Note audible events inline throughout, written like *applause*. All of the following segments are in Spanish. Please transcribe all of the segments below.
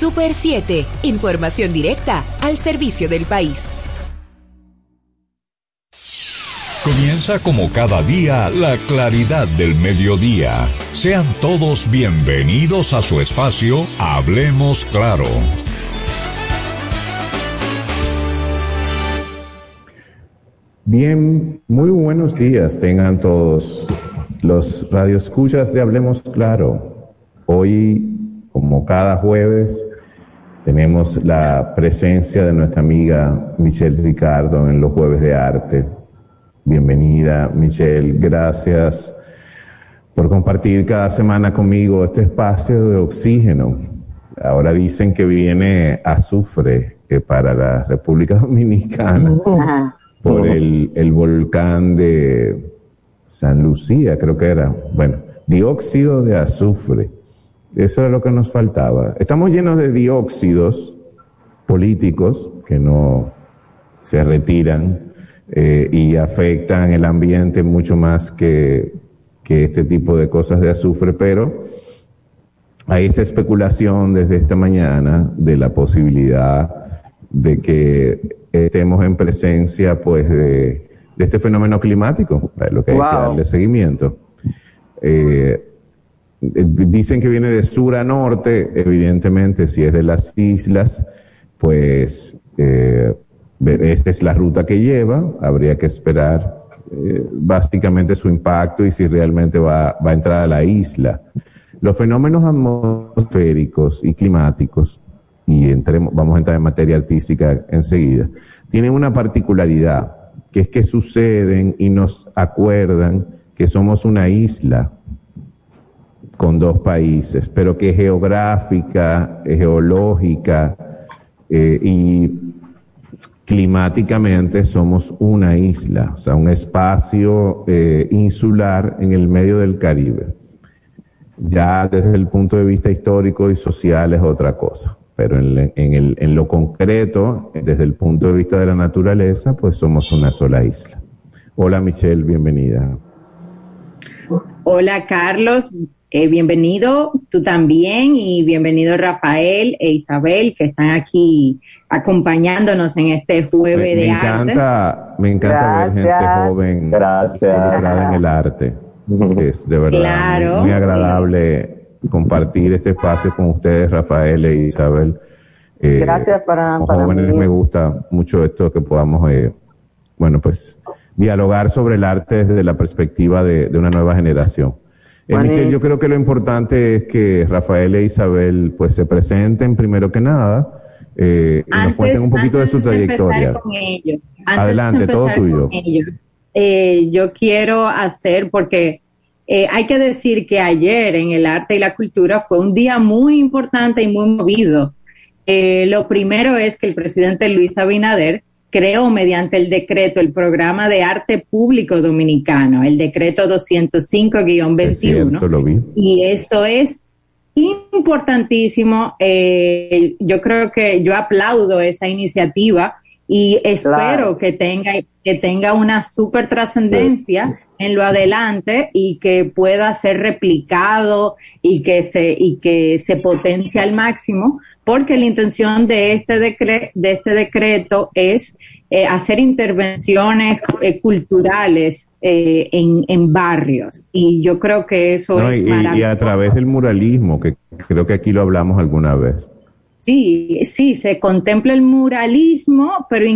Super 7, información directa al servicio del país. Comienza como cada día la claridad del mediodía. Sean todos bienvenidos a su espacio Hablemos Claro. Bien, muy buenos días tengan todos los radioescuchas de Hablemos Claro. Hoy, como cada jueves, tenemos la presencia de nuestra amiga Michelle Ricardo en los jueves de arte. Bienvenida, Michelle. Gracias por compartir cada semana conmigo este espacio de oxígeno. Ahora dicen que viene azufre para la República *laughs* Dominicana por el, el volcán de San Lucía, creo que era. Bueno, dióxido de azufre. Eso era lo que nos faltaba. Estamos llenos de dióxidos políticos que no se retiran eh, y afectan el ambiente mucho más que, que este tipo de cosas de azufre, pero hay esa especulación desde esta mañana de la posibilidad de que estemos en presencia pues de, este fenómeno climático, lo que hay que darle seguimiento. Eh, dicen que viene de sur a norte, evidentemente si es de las islas, pues eh, esta es la ruta que lleva, habría que esperar eh, básicamente su impacto y si realmente va, va a entrar a la isla. Los fenómenos atmosféricos y climáticos y entremos, vamos a entrar en materia artística enseguida, tienen una particularidad, que es que suceden y nos acuerdan que somos una isla con dos países, pero que geográfica, geológica eh, y climáticamente somos una isla, o sea, un espacio eh, insular en el medio del Caribe. Ya desde el punto de vista histórico y social es otra cosa pero en, el, en lo concreto, desde el punto de vista de la naturaleza, pues somos una sola isla. Hola Michelle, bienvenida. Hola Carlos, eh, bienvenido tú también y bienvenido Rafael e Isabel que están aquí acompañándonos en este jueves de encanta, Me encanta ver gente joven Gracias. en el arte. *laughs* Es de verdad muy agradable compartir este espacio con ustedes, Rafael e Isabel. Eh, Gracias para, para jóvenes me gusta mucho esto que podamos, eh, bueno, pues dialogar sobre el arte desde la perspectiva de, una nueva generación. Eh, Michelle, yo creo que lo importante es que Rafael e Isabel pues se presenten primero que nada y nos cuenten un poquito de su trayectoria. Adelante, todo tuyo. yo quiero hacer porque eh, hay que decir que ayer en el arte y la cultura fue un día muy importante y muy movido. Eh, lo primero es que el presidente Luis Abinader creó mediante el decreto el programa de arte público dominicano, el decreto 205-21. Y eso es importantísimo. Eh, yo creo que yo aplaudo esa iniciativa y espero que tenga que tenga una super trascendencia en lo adelante y que pueda ser replicado y que se y que se potencie al máximo porque la intención de este decreto de este decreto es eh, hacer intervenciones eh, culturales eh, en, en, barrios y yo creo que eso es maravilloso. y a través del muralismo que creo que aquí lo hablamos alguna vez Sí, sí, se contempla el muralismo, pero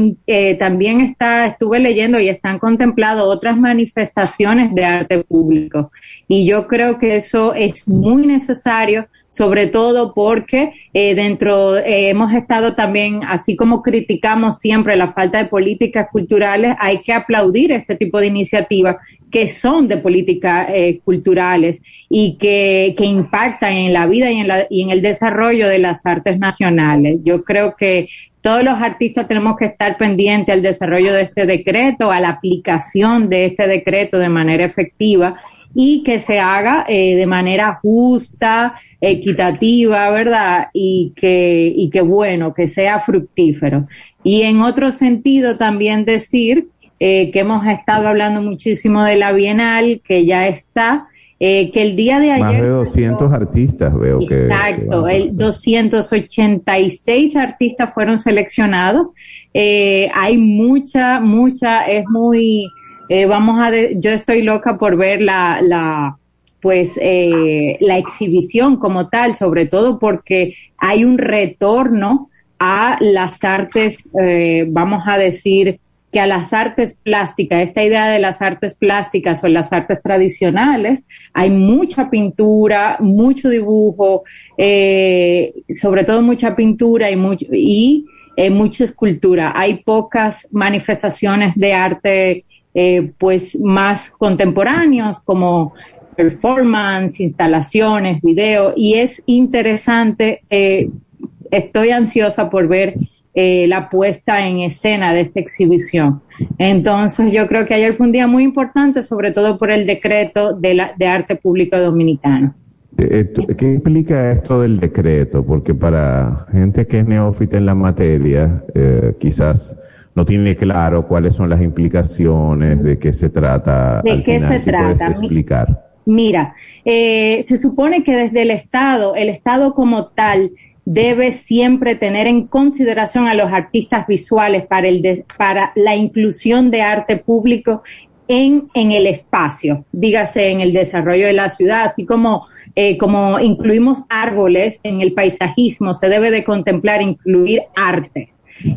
también está, estuve leyendo y están contempladas otras manifestaciones de arte público. Y yo creo que eso es muy necesario sobre todo porque eh, dentro eh, hemos estado también, así como criticamos siempre la falta de políticas culturales, hay que aplaudir este tipo de iniciativas que son de políticas eh, culturales y que, que, impactan en la vida y en, la, y en el desarrollo de las artes nacionales. Yo creo que todos los artistas tenemos que estar pendientes al desarrollo de este decreto, a la aplicación de este decreto de manera efectiva y que se haga eh, de manera justa, equitativa, ¿verdad? Y que, y que bueno, que sea fructífero. Y en otro sentido también decir eh, que hemos estado hablando muchísimo de la Bienal, que ya está, eh, que el día de ayer... Más de 200 artistas veo que... Exacto, el 286 artistas fueron seleccionados. Eh, hay mucha, mucha, es muy... Eh, vamos a... yo estoy loca por ver la... la pues la exhibición como tal, sobre todo porque hay un retorno a las artes, vamos a decir, que a las artes plásticas, esta idea de las artes plásticas o las artes tradicionales, hay mucha pintura, mucho dibujo, eh, sobre todo mucha pintura y, mucho, y eh, mucha escultura. Hay pocas manifestaciones de arte eh, pues más contemporáneos como performance, instalaciones, video y es interesante. estoy ansiosa por ver eh, la puesta en escena de esta exhibición. Entonces yo creo que ayer fue un día muy importante, sobre todo por el decreto de, la, de arte público dominicano. Eh, eh, ¿Qué implica esto del decreto? Porque para gente que es neófita en la materia, quizás no tiene claro cuáles son las implicaciones, de qué se trata. ¿De qué se trata? explicar. Mira, se supone que desde el Estado, el Estado como tal, debe siempre tener en consideración a los artistas visuales para, el para la inclusión de arte público en, en el espacio, dígase en el desarrollo de la ciudad, así como, eh, como incluimos árboles en el paisajismo, se debe de contemplar incluir arte.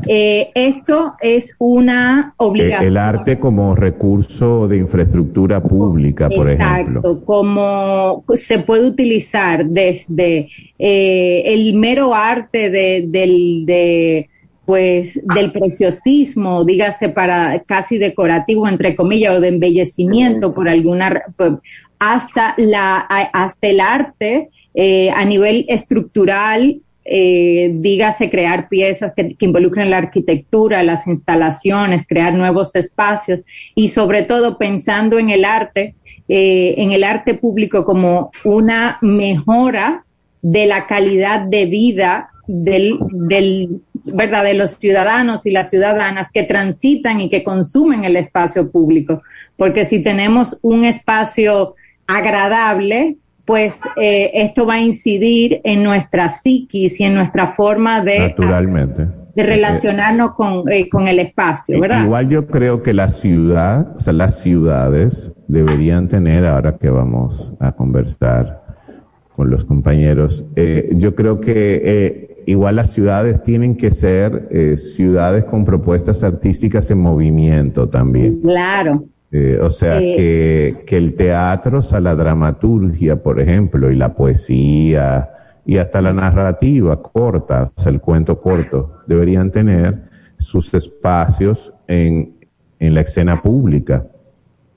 Eh, esto es una obligación. El arte como recurso de infraestructura pública, por ejemplo. Exacto, como se puede utilizar desde eh, el mero arte de, del, de, pues, del preciosismo, dígase para casi decorativo, entre comillas, o de embellecimiento por alguna, hasta la, hasta el arte eh, a nivel estructural eh, dígase crear piezas que, involucren la arquitectura, las instalaciones, crear nuevos espacios y sobre todo pensando en el arte, eh, en el arte público como una mejora de la calidad de vida del, del, ¿verdad? de los ciudadanos y las ciudadanas que transitan y que consumen el espacio público. Porque si tenemos un espacio agradable, pues eh, esto va a incidir en nuestra psiquis y en nuestra forma de, Naturalmente. de relacionarnos con, eh, con el espacio, ¿verdad? Igual yo creo que la ciudad, o sea, las ciudades deberían tener, ahora que vamos a conversar con los compañeros, eh, yo creo que igual las ciudades tienen que ser ciudades con propuestas artísticas en movimiento también. Claro. Eh, o sea, que, que, el teatro, o sea, la dramaturgia, por ejemplo, y la poesía, y hasta la narrativa corta, o sea, el cuento corto, deberían tener sus espacios en, en la escena pública.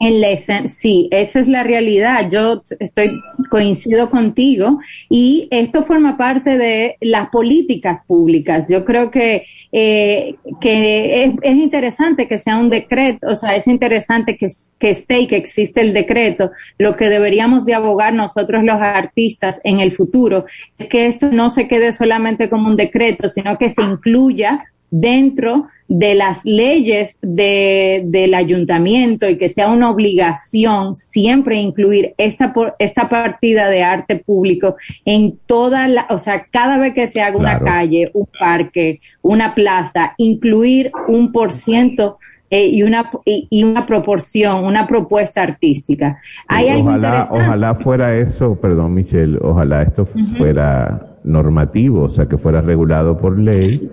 En la sí, esa es la realidad. Yo estoy coincido contigo y esto forma parte de las políticas públicas. Yo creo que eh, que es, es, interesante que sea un decreto, o sea, es interesante que, que esté y que existe el decreto. Lo que deberíamos de abogar nosotros los artistas en el futuro es que esto no se quede solamente como un decreto, sino que se incluya dentro de las leyes de, del ayuntamiento y que sea una obligación siempre incluir esta, esta partida de arte público en toda la, o sea, cada vez que se haga una calle, un parque, una plaza, incluir un por ciento eh, y, una, y, una proporción, una propuesta artística. Hay ojalá, ojalá fuera eso, perdón Michelle, ojalá esto fuera normativo, o sea, que fuera regulado por ley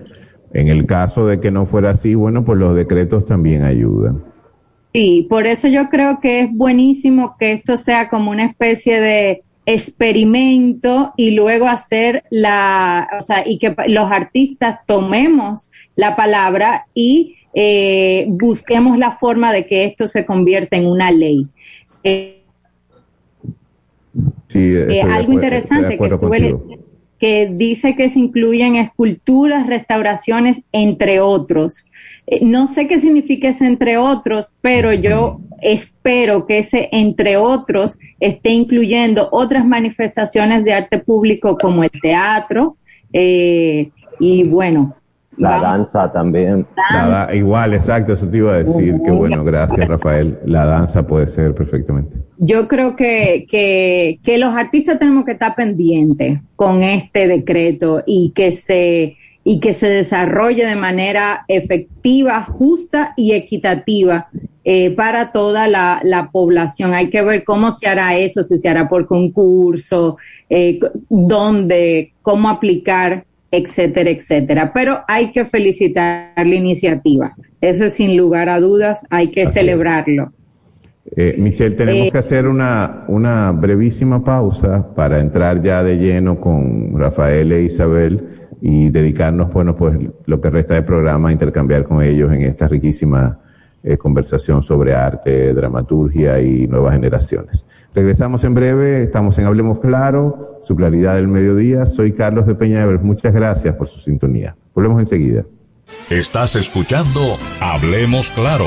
en el caso de que no fuera así, bueno, pues los decretos también ayudan. Sí, por eso yo creo que es buenísimo que esto sea como una especie de experimento y luego hacer la, o sea, y que los artistas tomemos la palabra y eh, busquemos la forma de que esto se convierta en una ley. Eh, sí, eh, algo interesante que tuve que dice que se incluyen esculturas, restauraciones, entre otros. Eh, no sé qué significa ese entre otros, pero yo espero que ese entre otros esté incluyendo otras manifestaciones de arte público como el teatro eh, y bueno, La danza también. igual, exacto, eso te iba a decir. Que bueno, gracias Rafael. La danza puede ser perfectamente. Yo creo que, que, que los artistas tenemos que estar pendientes con este decreto y que se y que se desarrolle de manera efectiva, justa y equitativa eh, para toda la, la, población. Hay que ver cómo se hará eso, si se hará por concurso, eh, dónde, cómo aplicar, etcétera, etcétera. Pero hay que felicitar la iniciativa. Eso es sin lugar a dudas, hay que celebrarlo. Eh, Michelle, tenemos eh, que hacer una, una brevísima pausa para entrar ya de lleno con Rafael e Isabel y dedicarnos, bueno, pues lo que resta del programa a intercambiar con ellos en esta riquísima eh, conversación sobre arte, dramaturgia y nuevas generaciones. Regresamos en breve, estamos en Hablemos Claro, su claridad del mediodía. Soy Carlos de Peñaver, muchas gracias por su sintonía. Volvemos enseguida. Estás escuchando Hablemos Claro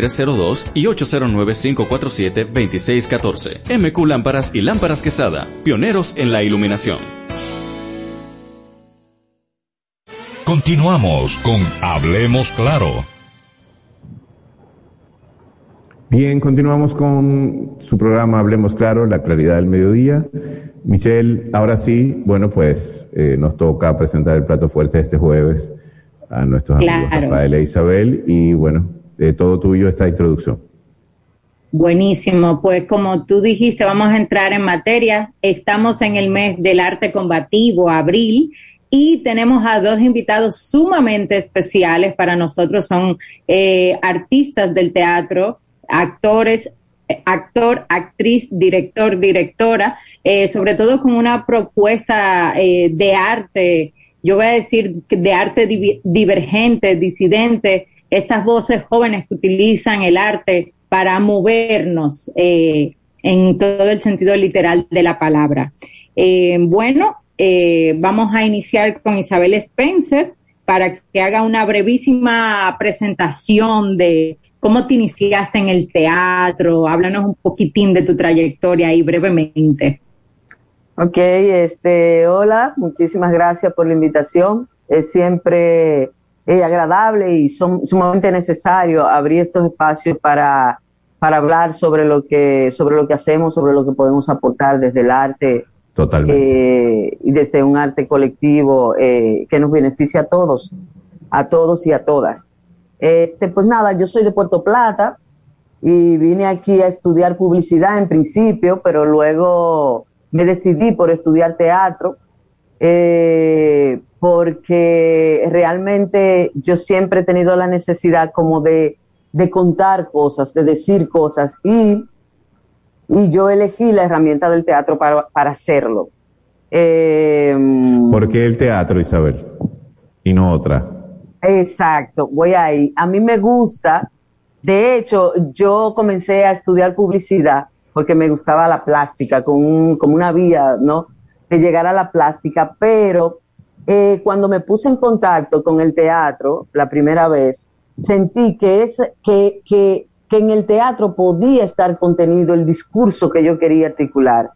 2302 y 809-547-2614. MQ Lámparas y Lámparas Quesada, pioneros en la iluminación. Continuamos con Hablemos Claro. Bien, continuamos con su programa Hablemos Claro, la claridad del mediodía. Michelle, ahora sí, bueno, pues eh, nos toca presentar el plato fuerte este jueves a nuestros amigos Rafael e Isabel y bueno, de todo tuyo esta introducción. Buenísimo, pues como tú dijiste, vamos a entrar en materia. Estamos en el mes del arte combativo, abril, y tenemos a dos invitados sumamente especiales para nosotros. Son eh, artistas del teatro, actores, eh, actor, actriz, director, directora, eh, sobre todo con una propuesta de arte, yo voy a decir de arte divergente, disidente, estas voces jóvenes que utilizan el arte para movernos eh, en todo el sentido literal de la palabra. Eh, bueno, eh, vamos a iniciar con Isabel Spencer para que haga una brevísima presentación de cómo te iniciaste en el teatro. Háblanos un poquitín de tu trayectoria ahí brevemente. Ok, este, hola, muchísimas gracias por la invitación. Es siempre es agradable y son sumamente necesario abrir estos espacios para, para hablar sobre lo que sobre lo que hacemos, sobre lo que podemos aportar desde el arte Totalmente. Eh, y desde un arte colectivo eh, que nos beneficia a todos, a todos y a todas. Este, pues nada, yo soy de Puerto Plata y vine aquí a estudiar publicidad en principio, pero luego me decidí por estudiar teatro eh, porque realmente yo siempre he tenido la necesidad como de, contar cosas, de decir cosas y, y yo elegí la herramienta del teatro para, hacerlo. Eh, ¿Por qué el teatro, Isabel? Y no otra. Exacto, voy ahí. A mí me gusta, de hecho, yo comencé a estudiar publicidad porque me gustaba la plástica, como una vía, ¿no? De llegar a la plástica, pero eh, cuando me puse en contacto con el teatro la primera vez, sentí que, es, que, que, en el teatro podía estar contenido el discurso que yo quería articular.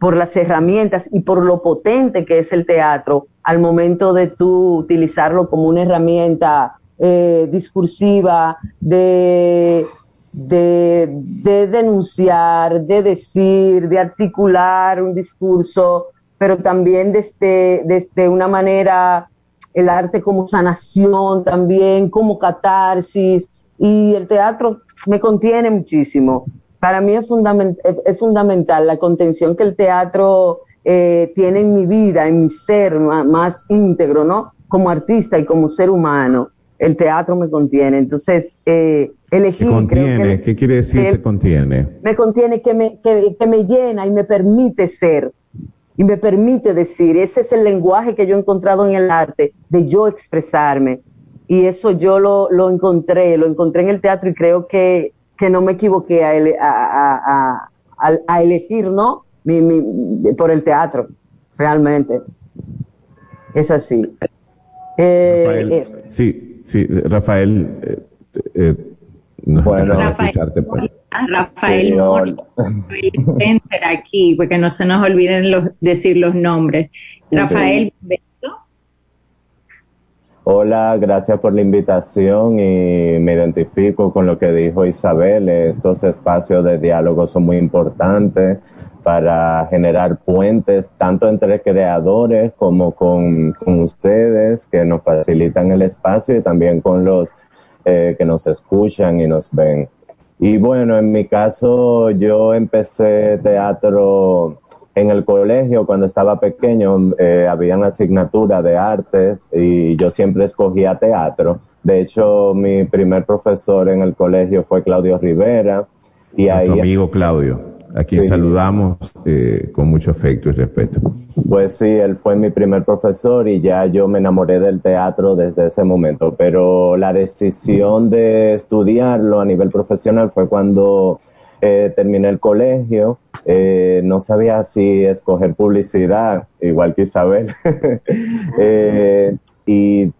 por las herramientas y por lo potente que es el teatro al momento de tú utilizarlo como una herramienta eh, discursiva de, de denunciar, de decir, de articular un discurso, pero también desde, desde una manera, el arte como sanación también, como catarsis, y el teatro me contiene muchísimo. Para mí es, es, fundamental la contención que el teatro eh, tiene en mi vida, en mi ser más, íntegro, ¿no? Como artista y como ser humano, el teatro me contiene. Entonces, eh, elegir... contiene? ¿Qué quiere decir que contiene? Me contiene que me, que, que me llena y me permite ser y me permite decir, ese es el lenguaje que yo he encontrado en el arte, de yo expresarme. Y eso yo lo, lo encontré, lo encontré en el teatro y creo que, que no me equivoqué a, a, a, a elegir, ¿no? Mi, mi, por el teatro, realmente. Es así. Eh, sí, sí, Rafael, eh, eh, no bueno, Rafael, pues. Rafael Mor, *laughs* aquí, porque no se nos olviden los, decir los nombres. Rafael, Hola, gracias por la invitación y me identifico con lo que dijo Isabel. Estos espacios de diálogo son muy importantes para generar puentes tanto entre creadores como con, con ustedes que nos facilitan el espacio y también con los eh, que nos escuchan y nos ven. Y bueno, en mi caso yo empecé teatro en el colegio, cuando estaba pequeño, eh, habían asignatura de arte y yo siempre escogía teatro. De hecho, mi primer profesor en el colegio fue Claudio Rivera. Y ahí, amigo Claudio, a quien saludamos eh, con mucho afecto y respeto. Pues sí, él fue mi primer profesor y ya yo me enamoré del teatro desde ese momento, pero la decisión de estudiarlo a nivel profesional fue cuando eh, terminé el colegio, eh, no sabía si escoger publicidad, igual que Isabel. *laughs* y,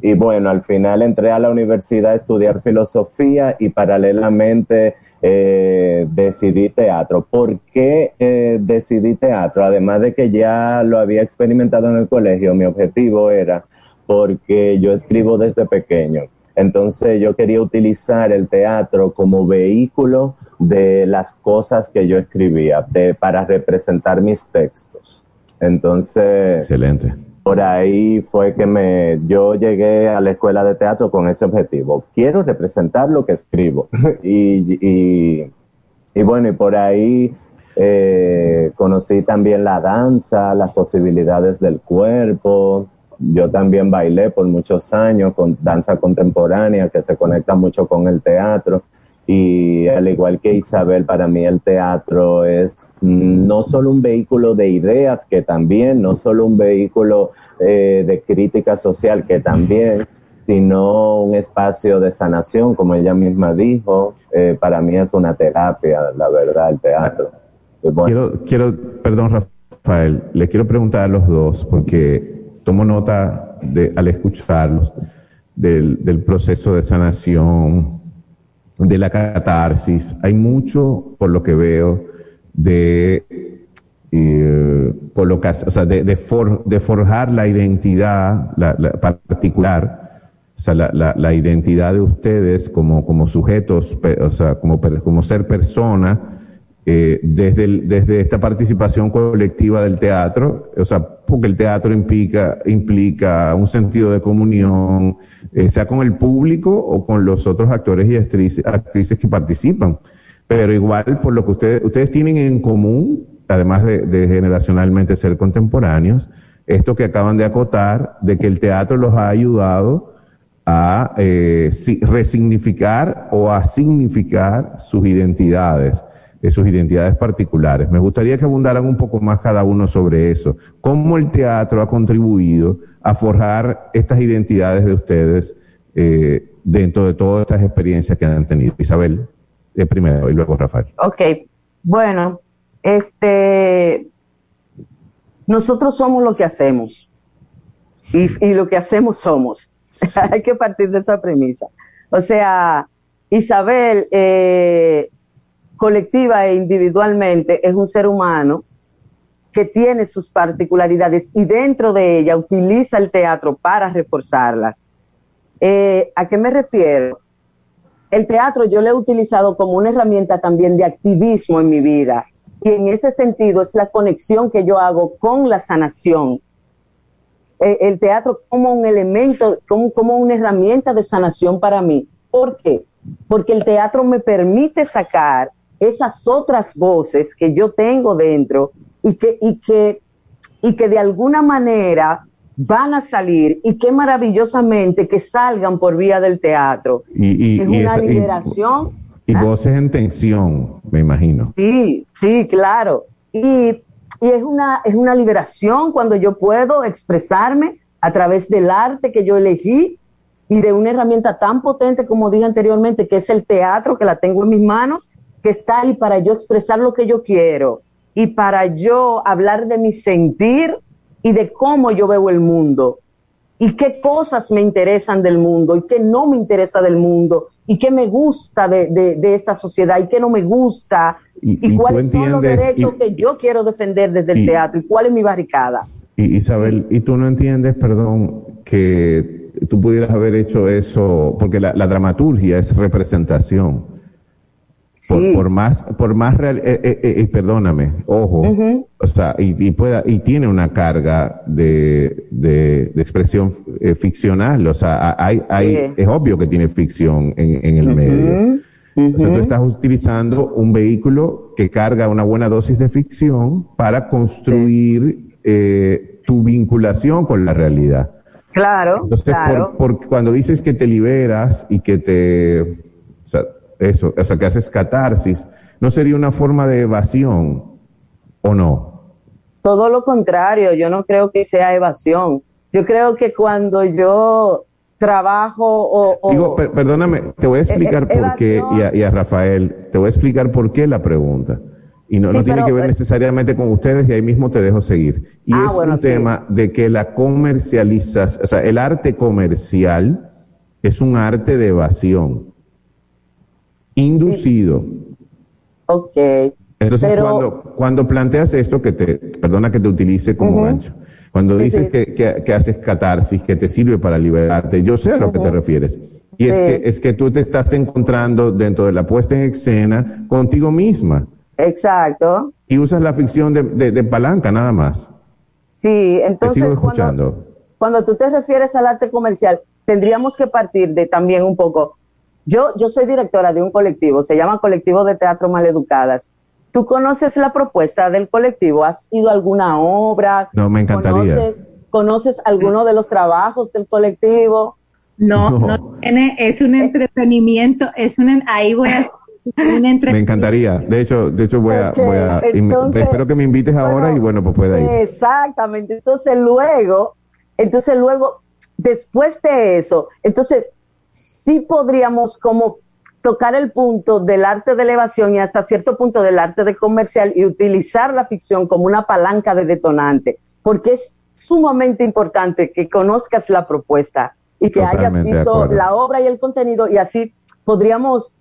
y, bueno, al final entré a la universidad a estudiar filosofía y paralelamente eh, decidí teatro. ¿Por qué eh, decidí teatro? Además de que ya lo había experimentado en el colegio, mi objetivo era porque yo escribo desde pequeño. Entonces yo quería utilizar el teatro como vehículo de las cosas que yo escribía, para representar mis textos. Entonces, excelente. Por ahí fue que me, yo llegué a la escuela de teatro con ese objetivo. Quiero representar lo que escribo. *laughs* y, y, y, bueno, y por ahí eh, conocí también la danza, las posibilidades del cuerpo, yo también bailé por muchos años con danza contemporánea que se conecta mucho con el teatro y al igual que Isabel, para mí el teatro es no solo un vehículo de ideas, que también, no solo un vehículo eh, de crítica social, que también, sino un espacio de sanación, como ella misma dijo. Eh, para mí es una terapia, la verdad, el teatro. Quiero, quiero, perdón Rafael, le quiero preguntar a los dos, porque tomo nota de, al escucharlos del, del proceso de sanación, de la catarsis. Hay mucho, por lo que veo, de, eh, o sea, de, de, de, forjar la identidad la, la particular, o sea, la, la, la, identidad de ustedes como, como sujetos, o sea, como, como ser persona, eh, desde, desde esta participación colectiva del teatro, o sea, porque el teatro implica, implica un sentido de comunión, eh, sea con el público o con los otros actores y actrices, actrices que participan. Pero igual, por lo que ustedes, ustedes tienen en común, además de, de generacionalmente ser contemporáneos, esto que acaban de acotar, de que el teatro los ha ayudado a eh, resignificar o a significar sus identidades de sus identidades particulares. Me gustaría que abundaran un poco más cada uno sobre eso. ¿Cómo el teatro ha contribuido a forjar estas identidades de ustedes eh, dentro de todas estas experiencias que han tenido? Isabel, primero y luego Rafael. Ok, bueno, este, nosotros somos lo que hacemos y, y lo que hacemos somos. *laughs* Hay que partir de esa premisa. O sea, Isabel eh, colectiva e individualmente es un ser humano que tiene sus particularidades y dentro de ella utiliza el teatro para reforzarlas. Eh, ¿A qué me refiero? El teatro yo lo he utilizado como una herramienta también de activismo en mi vida y en ese sentido es la conexión que yo hago con la sanación. Eh, el teatro como un elemento, como, como una herramienta de sanación para mí. ¿Por qué? Porque el teatro me permite sacar esas otras voces que yo tengo dentro y que, y que, y que de alguna manera van a salir y qué maravillosamente que salgan por vía del teatro. Y, es una liberación. Y, ¿ah? voces en tensión, me imagino. Sí, sí, claro. Y, y es, una, es una liberación cuando yo puedo expresarme a través del arte que yo elegí y de una herramienta tan potente como dije anteriormente, que es el teatro, que la tengo en mis manos que está ahí para yo expresar lo que yo quiero y para yo hablar de mi sentir y de cómo yo veo el mundo y qué cosas me interesan del mundo y qué no me interesa del mundo y qué me gusta de, de, esta sociedad y qué no me gusta y, cuáles son los derechos que yo quiero defender desde el teatro y cuál es mi barricada. Y Isabel, ¿y tú no entiendes, perdón, que tú pudieras haber hecho eso, porque la dramaturgia es representación? Por, más, por más real, eh, eh, eh, perdóname, ojo, o sea, y, pueda, y tiene una carga de, de, expresión ficcional, o sea, hay, hay, es obvio que tiene ficción en, el medio. O sea, tú estás utilizando un vehículo que carga una buena dosis de ficción para construir tu vinculación con la realidad. Claro. Entonces, Por, cuando dices que te liberas y que te, o sea, eso, o sea, que haces catarsis, ¿no sería una forma de evasión o no? Todo lo contrario, yo no creo que sea evasión. Yo creo que cuando yo trabajo o... Digo, perdóname, te voy a explicar e-, por qué, y a, Rafael, te voy a explicar por qué la pregunta. Y no, no tiene que ver necesariamente con ustedes y ahí mismo te dejo seguir. Y ah, es un tema de que la comercializas, o sea, el arte comercial es un arte de evasión inducido. Ok. Entonces, cuando, cuando planteas esto, que te, perdona que te utilice como gancho, cuando dices Que, que, haces catarsis, que te sirve para liberarte, yo sé a lo que te refieres. Y es, que, es que tú te estás encontrando dentro de la puesta en escena contigo misma. Exacto. Y usas la ficción de, de, palanca nada más. Sí, entonces. sigo escuchando. Cuando, cuando tú te refieres al arte comercial, tendríamos que partir de también un poco yo, yo soy directora de un colectivo, se llama Colectivo de Teatro Maleducadas. ¿Tú conoces la propuesta del colectivo? ¿Has ido a alguna obra? No, me encantaría. ¿Conoces, ¿conoces alguno de los trabajos del colectivo? No, no, tiene, es un entretenimiento, es un, ahí voy a *laughs* me encantaría. De hecho, de hecho voy a, voy a espero que me invites ahora y bueno, pues pueda ir. Exactamente. Entonces luego, entonces luego, después de eso, entonces sí podríamos como tocar el punto del arte de elevación y hasta cierto punto del arte de comercial y utilizar la ficción como una palanca de detonante, porque es sumamente importante que conozcas la propuesta y que hayas visto la obra y el contenido y así podríamos,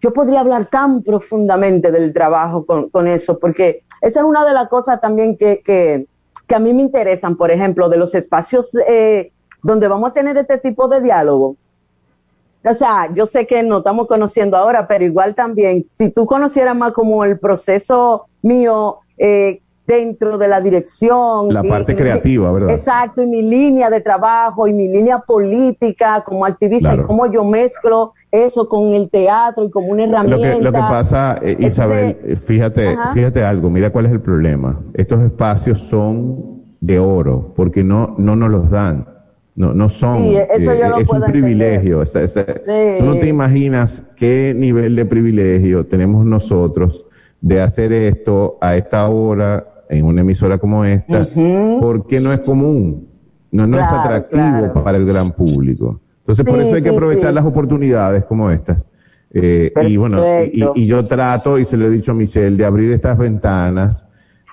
yo podría hablar tan profundamente del trabajo con, eso, porque esa es una de las cosas también que, que, que, a mí me interesan, por ejemplo, de los espacios eh, donde vamos a tener este tipo de diálogo o sea, yo sé que nos estamos conociendo ahora, pero igual también, si tú conocieras más como el proceso mío eh, dentro de la dirección. La parte creativa, ¿verdad? Exacto, y mi línea de trabajo y mi línea política como activista y cómo yo mezclo eso con el teatro y como una herramienta. Lo que, pasa, eh, Isabel, eh, fíjate, fíjate algo, mira cuál es el problema. Estos espacios son de oro porque no, no nos los dan. No, no son. Eh, es un privilegio. Tú no te imaginas qué nivel de privilegio tenemos nosotros de hacer esto a esta hora en una emisora como esta, porque no es común, no, no es atractivo para el gran público. Entonces, por eso hay que aprovechar las oportunidades como estas. Eh, y bueno, y, yo trato, y se lo he dicho a Michelle, de abrir estas ventanas,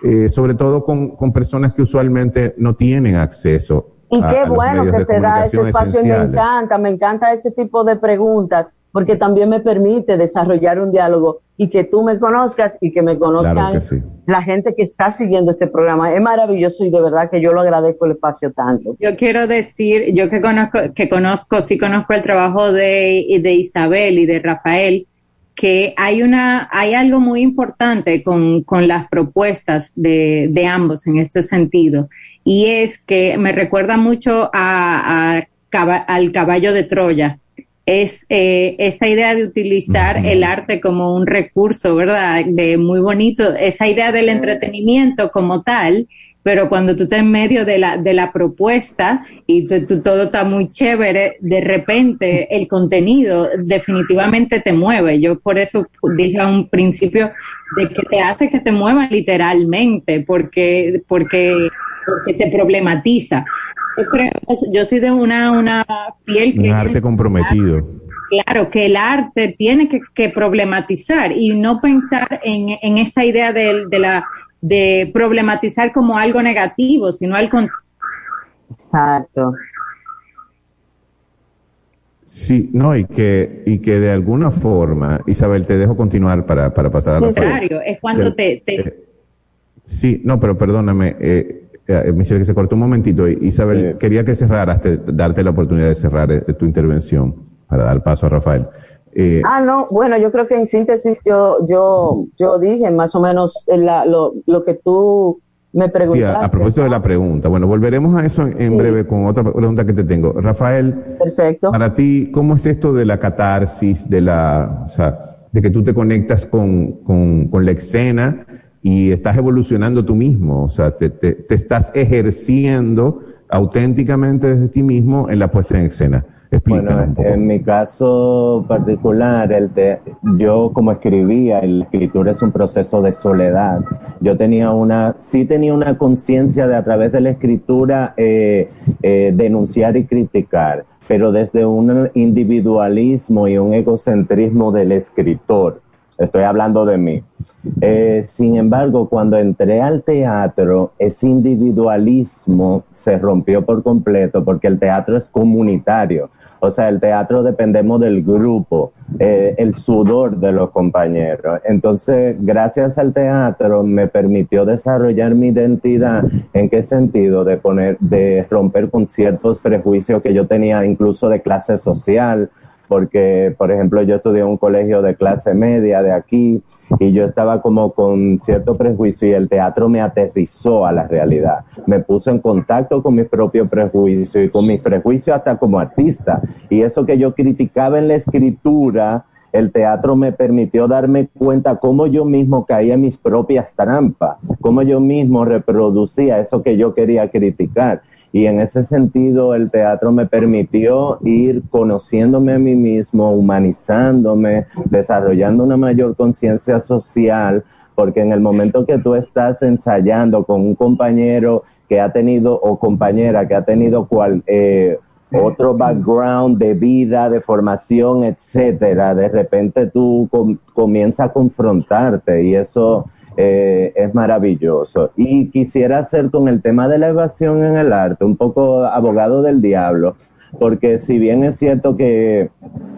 eh, sobre todo con, con personas que usualmente no tienen acceso y qué bueno que se da ese espacio y me encanta, me encanta ese tipo de preguntas, porque también me permite desarrollar un diálogo y que tú me conozcas y que me conozcan la gente que está siguiendo este programa. Es maravilloso y de verdad que yo lo agradezco el espacio tanto. Yo quiero decir, yo que conozco, que conozco, sí conozco el trabajo de, de Isabel y de Rafael, que hay una, hay algo muy importante con, con las propuestas de, de, ambos en este sentido, y es que me recuerda mucho a, a al caballo de Troya. Es eh, esta idea de utilizar el arte como un recurso, ¿verdad? De muy bonito, esa idea del entretenimiento como tal, pero cuando tú estás en medio de la, de la propuesta y tú, todo está muy chévere, de repente el contenido definitivamente te mueve. Yo por eso dije a un principio de que te hace que te mueva literalmente, porque, porque, porque te problematiza. Yo creo, yo soy de una, una piel Un arte comprometido. Claro, que el arte tiene que, que problematizar y no pensar en, en esa idea de, de la de problematizar como algo negativo, sino al contrario. Exacto. Sí, no, y que, y que de alguna forma, Isabel, te dejo continuar para, para pasar a la contrario, es cuando te, eh, sí, no, pero perdóname, eh, eh, Michelle, que se cortó un momentito. Isabel, quería que cerraras, darte la oportunidad de cerrar eh, tu intervención para dar paso a Rafael. Eh, ah, no, bueno, yo creo que en síntesis yo, yo, yo dije más o menos lo, lo que tú me preguntaste. Sí, a, propósito de la pregunta. Bueno, volveremos a eso en, breve con otra pregunta que te tengo. Rafael, Perfecto. para ti, ¿cómo es esto de la catarsis, de la, o sea, de que tú te conectas con, con, con la escena y estás evolucionando tú mismo? O sea, te, te, te estás ejerciendo auténticamente desde ti mismo en la puesta en escena bueno, en mi caso particular, el yo como escribía, la escritura es un proceso de soledad. Yo tenía una, sí tenía una conciencia de a través de la escritura eh, eh, denunciar y criticar, pero desde un individualismo y un egocentrismo del escritor. Estoy hablando de mí. Eh, sin embargo, cuando entré al teatro, ese individualismo se rompió por completo porque el teatro es comunitario. O sea, el teatro dependemos del grupo, eh, el sudor de los compañeros. Entonces, gracias al teatro me permitió desarrollar mi identidad. ¿En qué sentido? De poner, de romper con ciertos prejuicios que yo tenía incluso de clase social porque, por ejemplo, yo estudié en un colegio de clase media de aquí y yo estaba como con cierto prejuicio y el teatro me aterrizó a la realidad. Me puso en contacto con mis propios prejuicios y con mis prejuicios hasta como artista. Y eso que yo criticaba en la escritura, el teatro me permitió darme cuenta cómo yo mismo caía en mis propias trampas, cómo yo mismo reproducía eso que yo quería criticar. Y en ese sentido el teatro me permitió ir conociéndome a mí mismo, humanizándome, desarrollando una mayor conciencia social, porque en el momento que tú estás ensayando con un compañero que ha tenido o compañera que ha tenido cual, eh, otro background de vida, de formación, etcétera, de repente tú comienzas a confrontarte y eso eh, es maravilloso. Y quisiera hacer con el tema de la evasión en el arte un poco abogado del diablo, porque si bien es cierto que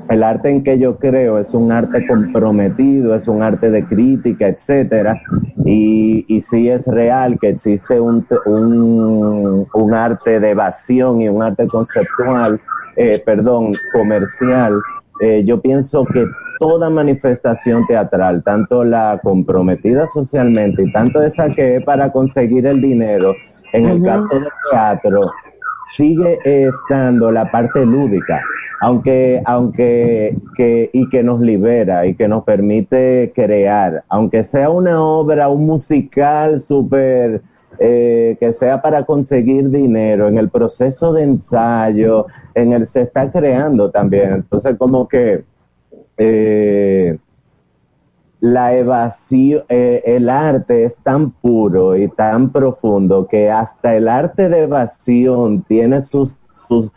el arte en que yo creo es un arte comprometido, es un arte de crítica, etcétera, y, y sí es real que existe un, un, un arte de evasión y un arte conceptual, eh, perdón, comercial, eh, yo pienso que toda manifestación teatral, tanto la comprometida socialmente y tanto esa que es para conseguir el dinero, en el caso del teatro, sigue estando la parte lúdica, aunque, aunque, que, y que nos libera y que nos permite crear, aunque sea una obra, un musical súper, eh, que sea para conseguir dinero, en el proceso de ensayo, en el se está creando también. Entonces, como que eh, la evasión, eh, el arte es tan puro y tan profundo que hasta el arte de evasión tiene sus, sus,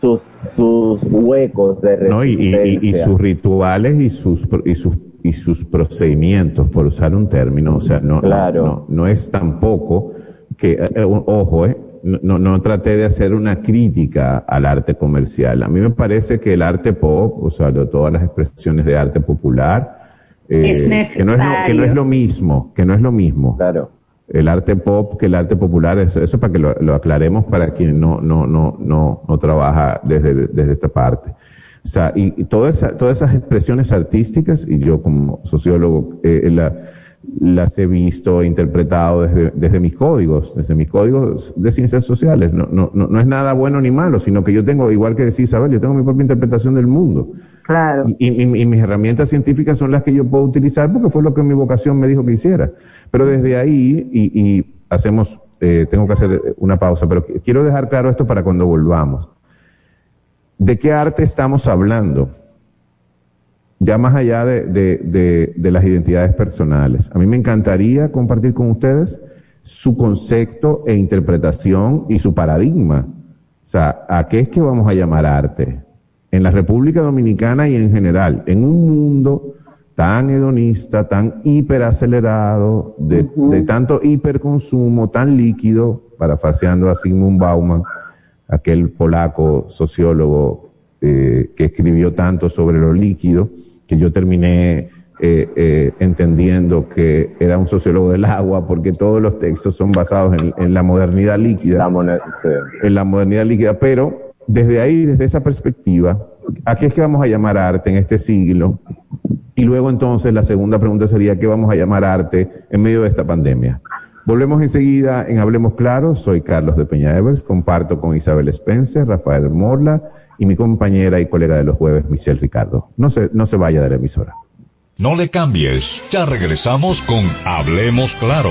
sus, sus huecos de resistencia. y, sus rituales y sus, y sus y sus procedimientos, por usar un término, o sea, no, no, no, es tampoco que, eh, ojo, eh, no, no traté de hacer una crítica al arte comercial. A mí me parece que el arte pop, o sea, todas las expresiones de arte popular, eh, que, no es lo, que no es lo mismo, que no es lo mismo. Claro. El arte pop que el arte popular, eso, eso para que lo, aclaremos para quien no, no, no, no, no trabaja desde, desde esta parte. O sea, y, todas, esas, todas esas expresiones artísticas, y yo como sociólogo eh, la, las he visto interpretado desde, desde, mis códigos, desde mis códigos de ciencias sociales. No, no, no, no es nada bueno ni malo, sino que yo tengo, igual que decía Isabel, yo tengo mi propia interpretación del mundo. Claro. Y, mis herramientas científicas son las que yo puedo utilizar porque fue lo que mi vocación me dijo que hiciera. Pero desde ahí, y, hacemos, eh, tengo que hacer una pausa, pero quiero dejar claro esto para cuando volvamos. ¿De qué arte estamos hablando? Ya más allá de, de, de las identidades personales. A mí me encantaría compartir con ustedes su concepto e interpretación y su paradigma. O sea, ¿a qué es que vamos a llamar arte? en la República Dominicana y en general, en un mundo tan hedonista, tan hiperacelerado, de, de tanto hiperconsumo, tan líquido, parafaseando a Sigmund Bauman, aquel polaco sociólogo eh, que escribió tanto sobre lo líquido, que yo terminé eh, eh, entendiendo que era un sociólogo del agua, porque todos los textos son basados en, la modernidad líquida. En la modernidad líquida, pero desde ahí, desde esa perspectiva, ¿a qué es que vamos a llamar arte en este siglo? Y luego entonces la segunda pregunta sería, ¿qué vamos a llamar arte en medio de esta pandemia? Volvemos enseguida en Hablemos Claro. Soy Carlos de Peña Evers. Comparto con Isabel Spencer, Rafael Morla y mi compañera y colega de los jueves, Michelle Ricardo. No se, no se vaya de la emisora. No le cambies. Ya regresamos con Hablemos Claro.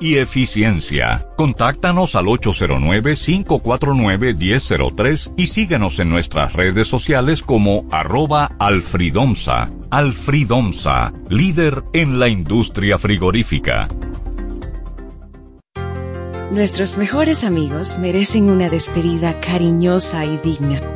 y eficiencia. Contáctanos al 809-549-1003 y síguenos en nuestras redes sociales como arroba alfridomsa. Alfridomsa, líder en la industria frigorífica. Nuestros mejores amigos merecen una despedida cariñosa y digna.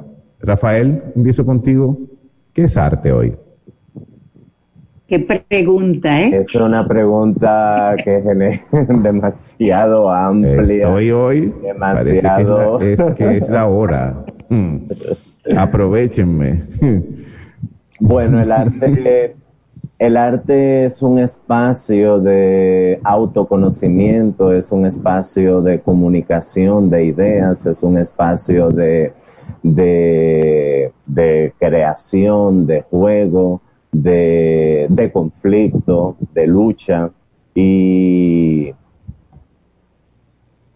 Rafael, empiezo contigo. ¿Qué es arte hoy? Qué pregunta, ¿eh? Es una pregunta que es *laughs* demasiado amplia. Estoy hoy. Demasiado. Que es, que es la hora. Mm. Aprovechenme. *laughs* Bueno, el arte, el arte es un espacio de autoconocimiento, es un espacio de comunicación de ideas, es un espacio de de, creación, de juego, de, de, conflicto, de lucha. Y,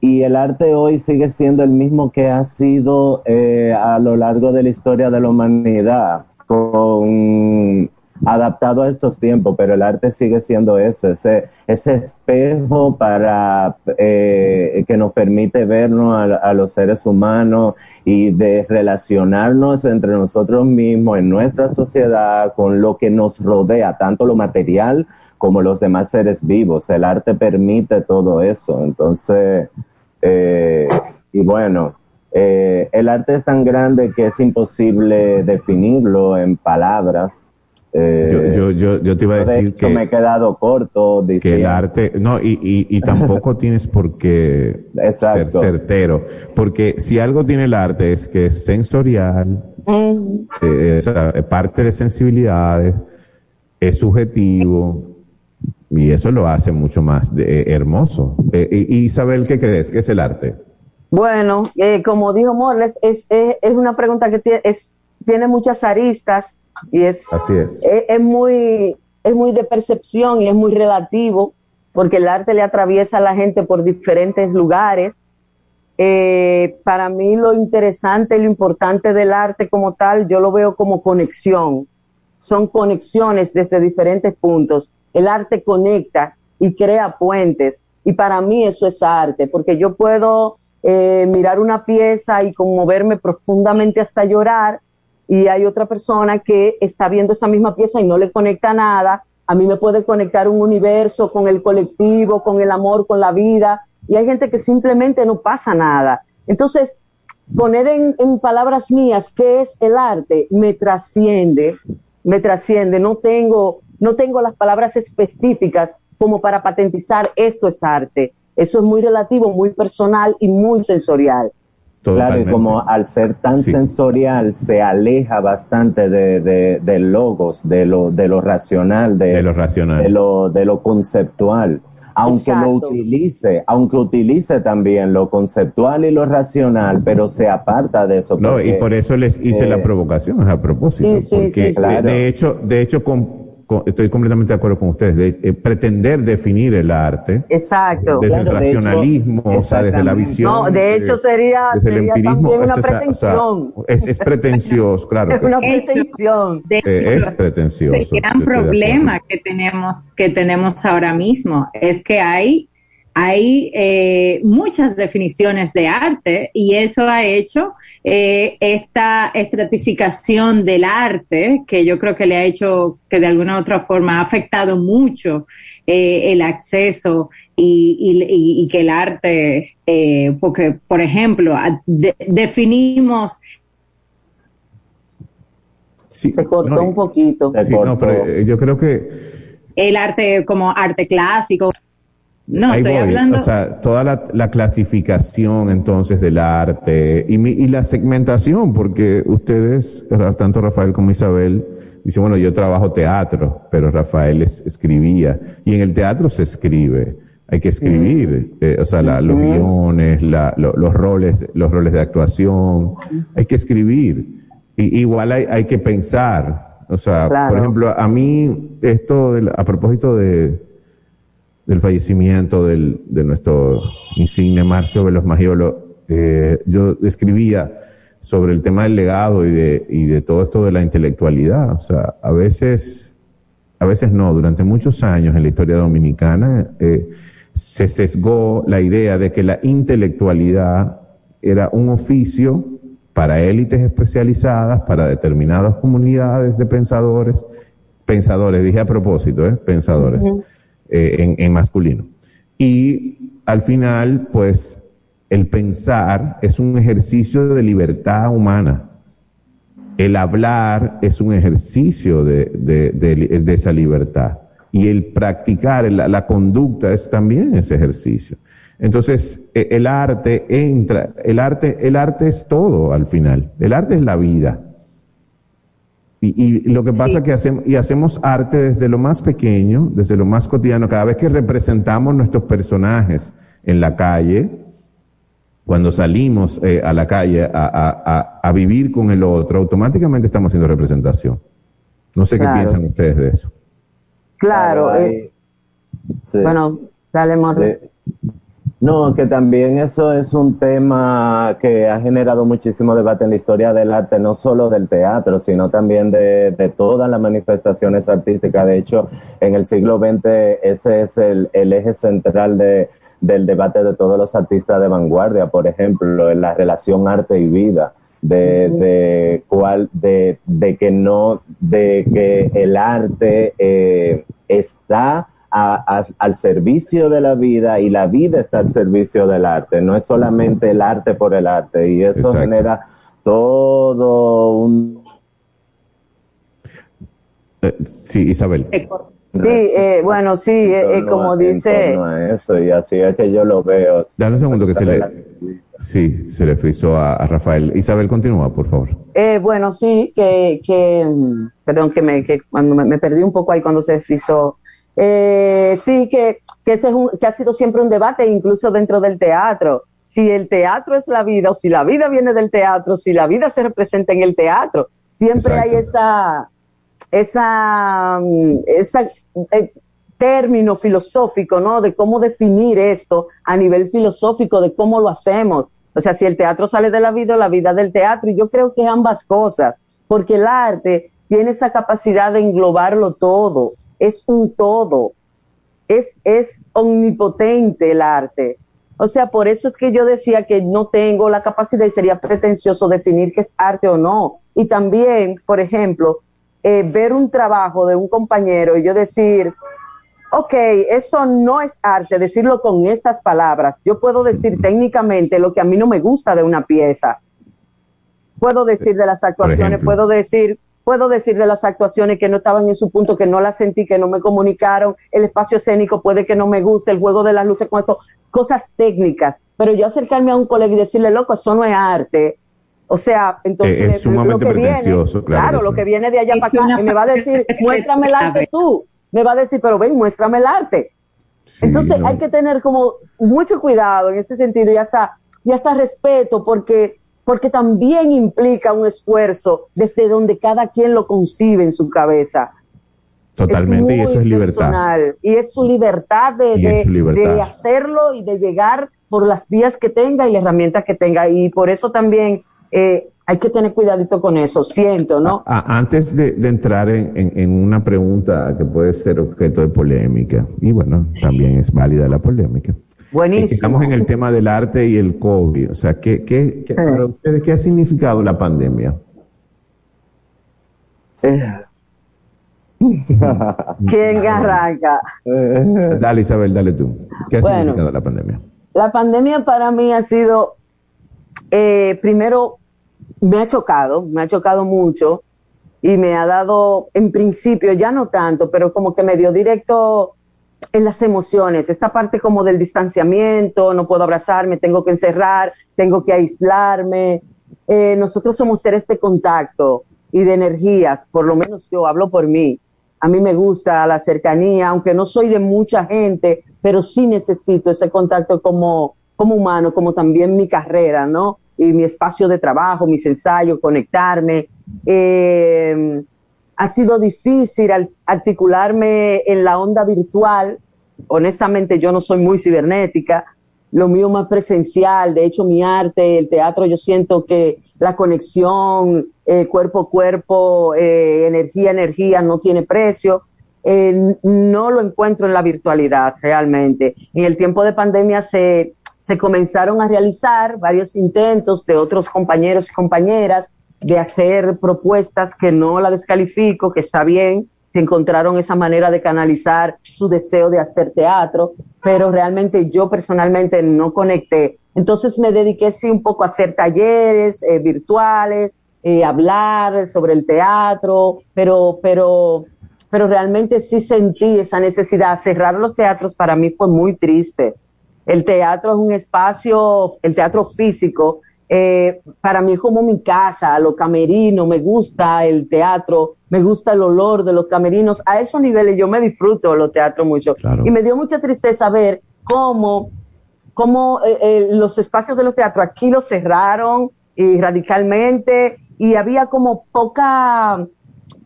y el arte hoy sigue siendo el mismo que ha sido eh, a lo largo de la historia de la humanidad, con adaptado a estos tiempos, pero el arte sigue siendo eso, ese, ese espejo para eh, que nos permite vernos a, los seres humanos y de relacionarnos entre nosotros mismos en nuestra sociedad con lo que nos rodea, tanto lo material como los demás seres vivos. El arte permite todo eso. Entonces, eh, y bueno, eh, el arte es tan grande que es imposible definirlo en palabras eh, yo, yo, yo, te iba a decir que... me he quedado corto. Que el arte... No, y, y, y tampoco *laughs* tienes por qué ser certero. Porque si algo tiene el arte es que es sensorial, mm. eh, es parte de sensibilidades, es subjetivo, y eso lo hace mucho más de, hermoso. Eh, Isabel, ¿qué crees? ¿Qué es el arte? Bueno, eh, como dijo Morles, es, es, una pregunta que tiene, es, tiene muchas aristas y es, es. muy, es muy de percepción y es muy relativo porque el arte le atraviesa a la gente por diferentes lugares. Eh, para mí lo interesante y lo importante del arte como tal, yo lo veo como conexión. Son conexiones desde diferentes puntos. El arte conecta y crea puentes. Y para mí eso es arte, porque yo puedo eh, mirar una pieza y conmoverme profundamente hasta llorar, y hay otra persona que está viendo esa misma pieza y no le conecta nada. A mí me puede conectar un universo con el colectivo, con el amor, con la vida, y hay gente que simplemente no pasa nada. Entonces, poner en, palabras mías qué es el arte me trasciende, me trasciende. No tengo, no tengo las palabras específicas como para patentizar esto es arte. Eso es muy relativo, muy personal y muy sensorial. Claro, y como al ser tan sensorial se aleja bastante de, de, logos, de lo, de lo racional, de, lo racional, de lo, de lo conceptual. Aunque lo utilice, aunque utilice también lo conceptual y lo racional, pero se aparta de eso. no, y por eso les hice la eh, provocación a propósito. Sí, porque de hecho, de hecho, con, estoy completamente de acuerdo con ustedes, de, eh, pretender definir el arte. Exacto. Desde el racionalismo, o sea, desde la visión. No, de hecho sería, sería también una pretensión. es, pretencioso, claro. *laughs* Es una pretensión. Eh, es pretencioso. El gran problema que tenemos, que tenemos ahora mismo es que hay hay eh, muchas definiciones de arte y eso ha hecho eh, esta estratificación del arte que yo creo que le ha hecho que de alguna u otra forma ha afectado mucho eh, el acceso y, que el arte, porque por ejemplo, definimos se cortó un poquito. yo creo que el arte como arte clásico no, estoy hablando. O sea, toda la, clasificación entonces del arte y, y la segmentación, porque ustedes, tanto Rafael como Isabel, dicen, bueno, yo trabajo teatro, pero Rafael escribía. Y en el teatro se escribe. Hay que escribir, eh, o sea, los guiones, los roles, los roles de actuación. Hay que escribir. Y, igual hay, hay que pensar. O sea, por ejemplo, a mí esto, a propósito de, del fallecimiento del, de nuestro insigne Marcio Velos Magiolo, eh, yo escribía sobre el tema del legado y de, y de todo esto de la intelectualidad. O sea, a veces, a veces no, durante muchos años en la historia dominicana eh, se sesgó la idea de que la intelectualidad era un oficio para élites especializadas, para determinadas comunidades de pensadores, pensadores, dije a propósito, ¿eh? pensadores. Eh, en, masculino. Y al final, pues, el pensar es un ejercicio de libertad humana. El hablar es un ejercicio de, de, esa libertad. Y el practicar, la, la, conducta es también ese ejercicio. Entonces, e, el arte entra, el arte, el arte es todo al final. El arte es la vida. Y, lo que pasa es que hacemos, y hacemos arte desde lo más pequeño, desde lo más cotidiano. Cada vez que representamos nuestros personajes en la calle, cuando salimos eh, a la calle a, a, vivir con el otro, automáticamente estamos haciendo representación. No sé qué piensan ustedes de eso. Claro. Eh, bueno, dale, Morri. No, que también eso es un tema que ha generado muchísimo debate en la historia del arte, no solo del teatro, sino también de, todas las manifestaciones artísticas. De hecho, en el siglo XX ese es el, eje central de, del debate de todos los artistas de vanguardia, por ejemplo, en la relación arte y vida. De, de cuál de, de que no de que el arte eh, está al servicio de la vida y la vida está al servicio del arte. No es solamente el arte por el arte y eso genera todo un... Eh, sí, Isabel. Sí, eh, bueno, sí, eh, como dice... eso y así es que yo lo veo. Dale un segundo que se le... Sí, se le frizó a, Rafael. Isabel, continúa, por favor. bueno, sí, que, que perdón, que me, que cuando me, perdí un poco ahí cuando se frizó Eh, sí, que, que, ese es un, que ha sido siempre un debate, incluso dentro del teatro. Si el teatro es la vida o si la vida viene del teatro, si la vida se representa en el teatro. Siempre hay esa, esa, mm, esa eh, término filosófico, ¿no? De cómo definir esto a nivel filosófico, de cómo lo hacemos. O sea, si el teatro sale de la vida o la vida del teatro, y yo creo que ambas cosas, porque el arte tiene esa capacidad de englobarlo todo, es un todo, es, es omnipotente el arte. O sea, por eso es que yo decía que no tengo la capacidad y sería pretencioso definir qué es arte o no. Y también, por ejemplo, eh, ver un trabajo de un compañero y yo decir, ok, eso no es arte, decirlo con estas palabras. Yo puedo decir técnicamente lo que a mí no me gusta de una pieza. Puedo decir de las actuaciones, puedo decir, puedo decir de las actuaciones que no estaban en su punto, que no las sentí, que no me comunicaron, el espacio escénico puede que no me guste, el juego de las luces con esto, cosas técnicas. Pero yo acercarme a un colega y decirle, loco, eso no es arte. O sea, entonces es sumamente lo que viene, claro, claro lo que viene de allá para acá y me va a decir, muéstrame el arte tú me va a decir, pero ven, muéstrame el arte. Entonces hay que tener como mucho cuidado en ese sentido y hasta, y hasta respeto porque, porque también implica un esfuerzo desde donde cada quien lo concibe en su cabeza. Totalmente, y eso es libertad. Y es su libertad de, de, hacerlo y de llegar por las vías que tenga y las herramientas que tenga. Y por eso también eh, hay que tener cuidadito con eso, siento, ¿no? antes de, entrar en, una pregunta que puede ser objeto de polémica, y bueno, también es válida la polémica. Buenísimo. Estamos en el tema del arte y el COVID. O sea, ¿qué, qué, qué para ustedes, ¿qué ha significado la pandemia? ¿Quién *laughs* arranca? dale, Isabel, dale tú. ¿Qué ha significado la pandemia? La pandemia para mí ha sido, eh, primero, me ha chocado, me ha chocado mucho y me ha dado, en principio, ya no tanto, pero como que me dio directo en las emociones, esta parte como del distanciamiento, no puedo abrazarme, tengo que encerrar, tengo que aislarme. Eh, nosotros somos seres de contacto y de energías, por lo menos yo hablo por mí. A mí me gusta la cercanía, aunque no soy de mucha gente, pero sí necesito ese contacto como, como humano, como también mi carrera, ¿no? y mi espacio de trabajo, mis ensayos, conectarme. Eh, ha sido difícil articularme en la onda virtual. Honestamente, yo no soy muy cibernética. Lo mío más presencial. De hecho, mi arte, el teatro, yo siento que la conexión eh, cuerpo a cuerpo, eh, energía energía, no tiene precio. no lo encuentro en la virtualidad realmente. En el tiempo de pandemia se se comenzaron a realizar varios intentos de otros compañeros y compañeras de hacer propuestas que no la descalifico, que está bien, se encontraron esa manera de canalizar su deseo de hacer teatro, pero realmente yo personalmente no conecté. Entonces me dediqué sí un poco a hacer talleres eh, virtuales, eh, hablar sobre el teatro, pero, pero, pero realmente sí sentí esa necesidad. Cerrar los teatros para mí fue muy triste el teatro es un espacio, el teatro físico, eh, para mí es como mi casa, lo camerino, me gusta el teatro, me gusta el olor de los camerinos. A esos niveles yo me disfruto los teatros mucho. Y me dio mucha tristeza ver cómo, cómo eh, eh, los espacios de los teatros aquí los cerraron y radicalmente y había como poca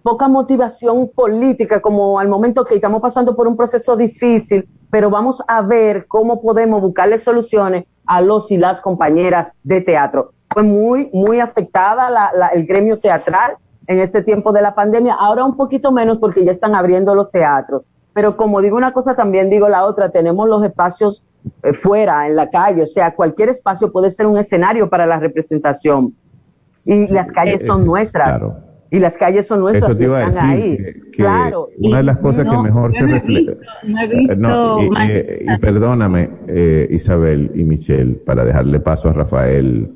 poca motivación política, como al momento que estamos pasando por un proceso difícil, pero vamos a ver cómo podemos buscarle soluciones a los y las compañeras de teatro. Fue muy, muy afectada la, el gremio teatral en este tiempo de la pandemia, ahora un poquito menos porque ya están abriendo los teatros. Pero como digo una cosa, también digo la otra, tenemos los espacios eh, fuera, en la calle, o sea, cualquier espacio puede ser un escenario para la representación. Y las calles son nuestras y las calles son nuestras Eso te están ahí. claro. Una de las cosas que mejor se refleja. No he visto. Eh, y, perdóname, eh, Isabel y Michelle, para dejarle paso a Rafael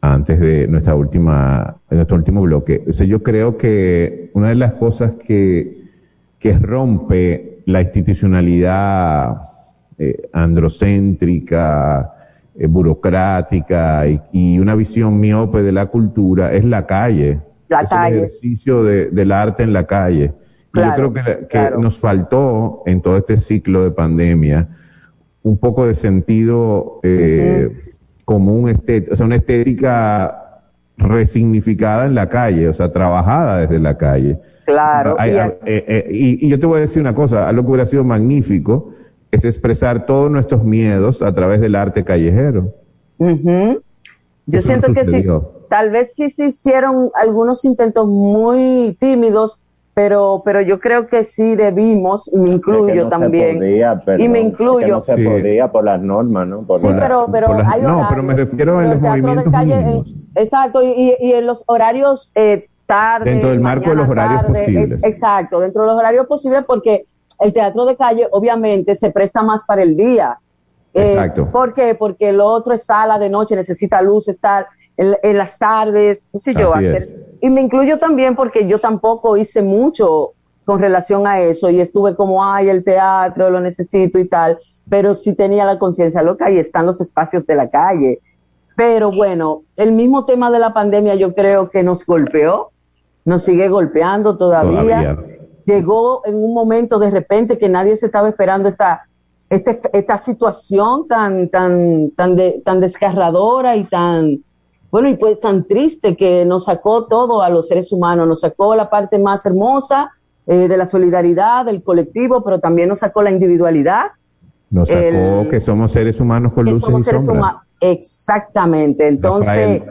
antes de nuestra última, nuestro último bloque. O sea, yo creo que una de las cosas que, que rompe la institucionalidad eh, androcéntrica, burocrática y, y, una visión miope de la cultura es la calle la el ejercicio de, del arte en la calle. yo creo que, nos faltó en todo este ciclo de pandemia un poco de sentido eh, común, o sea, una estética resignificada en la calle, o sea, trabajada desde la calle. Claro. Eh, eh, y, yo te voy a decir una cosa, algo que hubiera sido magnífico es expresar todos nuestros miedos a través del arte callejero. Yo siento que sí, tal vez sí se hicieron algunos intentos muy tímidos, pero, pero yo creo que sí debimos, y me incluyo también. y me incluyo. no se podía por las normas, ¿no? sí, pero, pero hay No, pero me refiero a los movimientos calle, Exacto, y, y, en los horarios eh, tarde. Dentro del marco de los horarios posibles. exacto, dentro de los horarios posibles porque el teatro de calle obviamente se presta más para el día. Eh, exacto. ¿Por qué? Porque el otro es sala de noche, necesita luz, estar en, las tardes, qué sé yo. Y me incluyo también porque yo tampoco hice mucho con relación a eso y estuve como, ay, el teatro, lo necesito y tal, pero sí tenía la conciencia loca ahí están los espacios de la calle. Pero bueno, el mismo tema de la pandemia yo creo que nos golpeó, nos sigue golpeando todavía. Llegó en un momento de repente que nadie se estaba esperando esta, este, esta situación tan, tan, tan, tan desgarradora y tan, bueno, y pues tan triste que nos sacó todo a los seres humanos, nos sacó la parte más hermosa eh, de la solidaridad, del colectivo, pero también nos sacó la individualidad. Nos sacó que somos seres humanos con luces y sombras. Exactamente, entonces...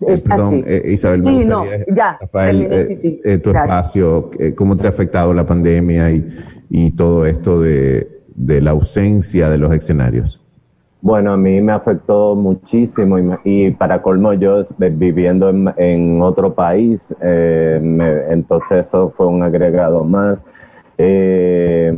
es perdón, eh, Isabel, sí, no, ya, Rafael, eh, tu espacio, ¿cómo te ha afectado la pandemia y, y todo esto de, de la ausencia de los escenarios? Bueno, a mí me afectó muchísimo y, para colmo yo viviendo en, otro país, eh, entonces eso fue un agregado más. Eh,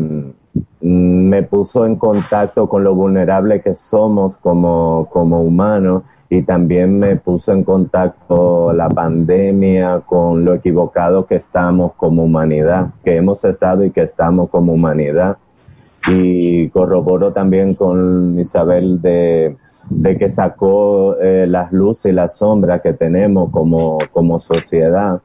me puso en contacto con lo vulnerable que somos como, como humanos y también me puso en contacto la pandemia con lo equivocado que estamos como humanidad, que hemos estado y que estamos como humanidad y corroboró también con Isabel de, que sacó eh, las luces y las sombras que tenemos como, como sociedad.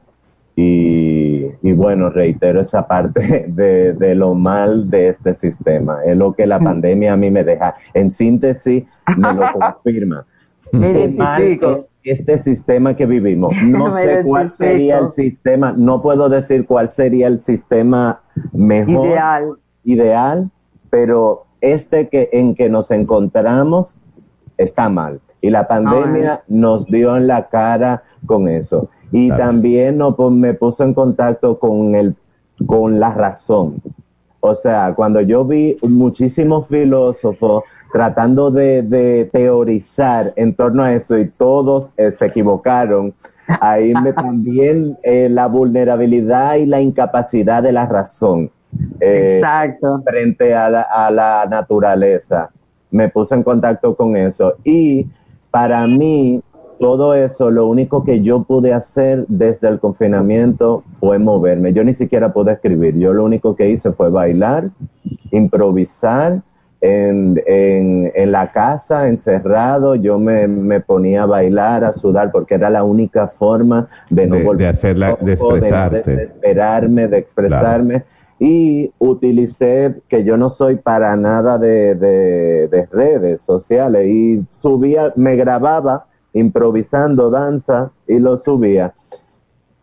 Y, bueno, reitero esa parte *laughs* de, lo mal de este sistema. Es lo que la mm. pandemia a mí me deja. En síntesis, me lo *laughs* confirma. Me mal este sistema que vivimos. *laughs* No sé cuál sería el sistema, no puedo decir cuál sería el sistema mejor, ideal, ideal pero este que en que nos encontramos está mal. Y la pandemia nos dio en la cara con eso. Y también no, me puso en contacto con, el, con la razón. O sea, cuando yo vi muchísimos filósofos tratando de, teorizar en torno a eso y todos eh, se equivocaron, ahí me *laughs* también eh, la vulnerabilidad y la incapacidad de la razón. Eh, Exacto. frente a la, naturaleza. Me puse en contacto con eso y para mí todo eso, lo único que yo pude hacer desde el confinamiento fue moverme. Yo ni siquiera pude escribir. Yo lo único que hice fue bailar, improvisar en, la casa, encerrado. Yo me, ponía a bailar, a sudar, porque era la única forma de no volver. De, hacerla, de expresarte. De, esperarme, de expresarme y utilicé que yo no soy para nada de, redes sociales y subía, me grababa improvisando danza y lo subía.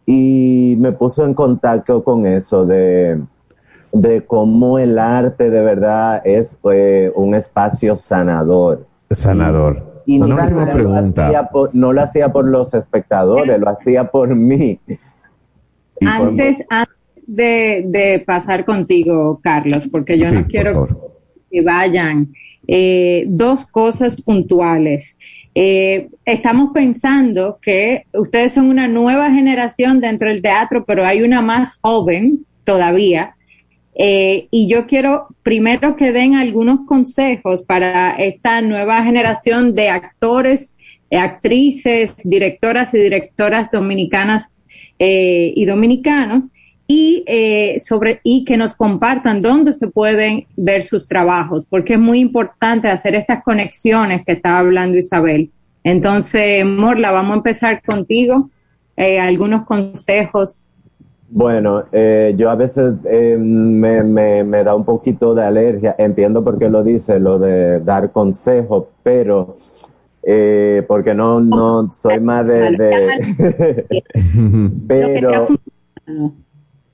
Y me puso en contacto con eso de, de cómo el arte de verdad es eh, un espacio sanador. Sanador. Y, no, lo hacía por, no lo hacía por los espectadores, lo hacía por mí. Antes, antes de, pasar contigo, Carlos, porque yo no quiero que vayan. Eh, dos cosas puntuales. Eh, estamos pensando que ustedes son una nueva generación dentro del teatro, pero hay una más joven todavía. Eh, y yo quiero primero que den algunos consejos para esta nueva generación de actores, actrices, directoras y directoras dominicanas y dominicanos y, eh, sobre, y que nos compartan dónde se pueden ver sus trabajos, porque es muy importante hacer estas conexiones que estaba hablando Isabel. Entonces, Morla, vamos a empezar contigo. Eh, algunos consejos. Bueno, eh, yo a veces eh, me, me, me, da un poquito de alergia, entiendo por qué lo dice, lo de dar consejos, pero eh, porque no, no soy más de... de *laughs* pero,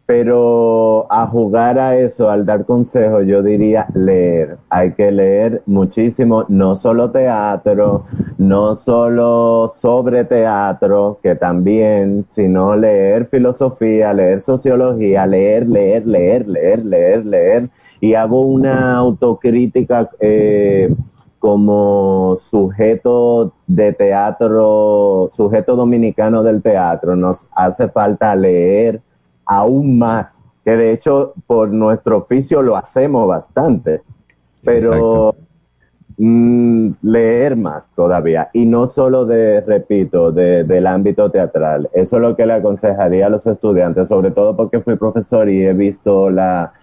pero a jugar a eso, al dar consejos, yo diría leer. Hay que leer muchísimo, no solo teatro, no solo sobre teatro, que también, sino leer filosofía, leer sociología, leer, leer, leer, leer, leer, leer. Y hago una autocrítica eh, como sujeto de teatro, sujeto dominicano del teatro. Nos hace falta leer aún más, que de hecho por nuestro oficio lo hacemos bastante, pero mm, leer más todavía, y no solo de, repito, de, del ámbito teatral, eso es lo que le aconsejaría a los estudiantes, sobre todo porque fui profesor y he visto la,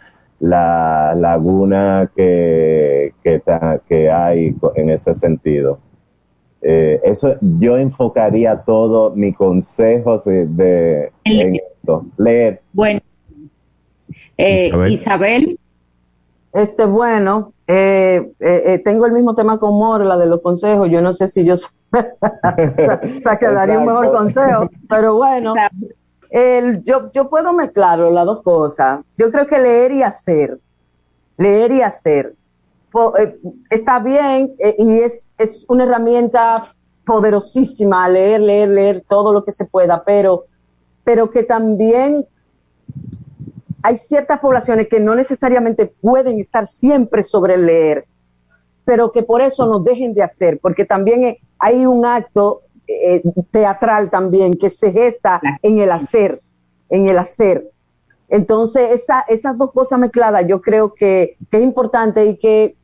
la laguna que, que, que hay en ese sentido. Eh, eso yo enfocaría todo mi consejo de, en esto, leer. Bueno, eh, Isabel. Este, bueno, eh, tengo el mismo tema con Morla de los consejos. Yo no sé si yo *laughs* que daría un mejor consejo, pero bueno, el, yo, yo puedo mezclar las dos cosas. Yo creo que leer y hacer, leer y hacer. Eh, está bien eh, y es, es una herramienta poderosísima, leer, leer, leer todo lo que se pueda, pero, pero que también hay ciertas poblaciones que no necesariamente pueden estar siempre sobre leer, pero que por eso no dejen de hacer, porque también hay un acto eh, teatral también que se gesta en el hacer, en el hacer. Entonces, esa, esas dos cosas mezcladas yo creo que, que es importante y que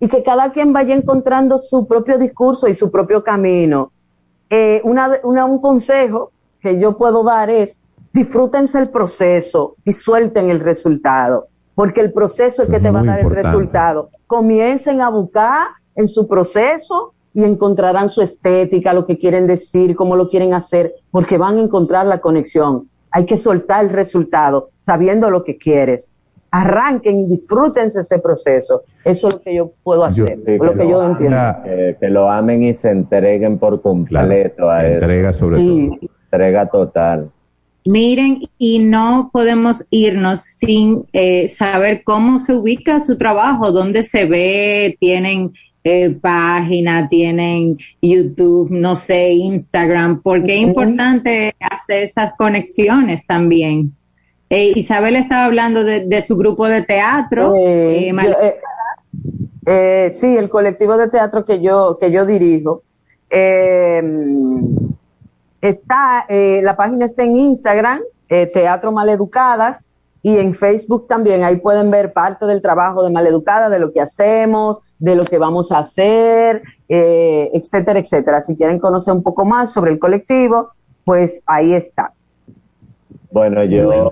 y que cada quien vaya encontrando su propio discurso y su propio camino. Eh, una, un consejo que yo puedo dar es disfrútense el proceso y suelten el resultado, porque el proceso es que te va a dar el resultado. Comiencen a buscar en su proceso y encontrarán su estética, lo que quieren decir, cómo lo quieren hacer, porque van a encontrar la conexión. Hay que soltar el resultado sabiendo lo que quieres arranquen y disfrútense ese proceso. Eso es lo que yo puedo hacer, lo que, yo entiendo. que lo amen y se entreguen por completo a eso. Entrega sobre todo. Entrega total. Miren, y no podemos irnos sin eh, saber cómo se ubica su trabajo, dónde se ve, tienen eh, página, tienen YouTube, no sé, Instagram, porque es importante hacer esas conexiones también. Eh, Isabel estaba hablando de, su grupo de teatro. Eh, eh, sí, el colectivo de teatro que yo, que yo dirijo. está, la página está en Instagram, Teatro Maleducadas, y en Facebook también. Ahí pueden ver parte del trabajo de Maleducadas, de lo que hacemos, de lo que vamos a hacer, etcétera, etcétera. Si quieren conocer un poco más sobre el colectivo, pues ahí está. Bueno, yo,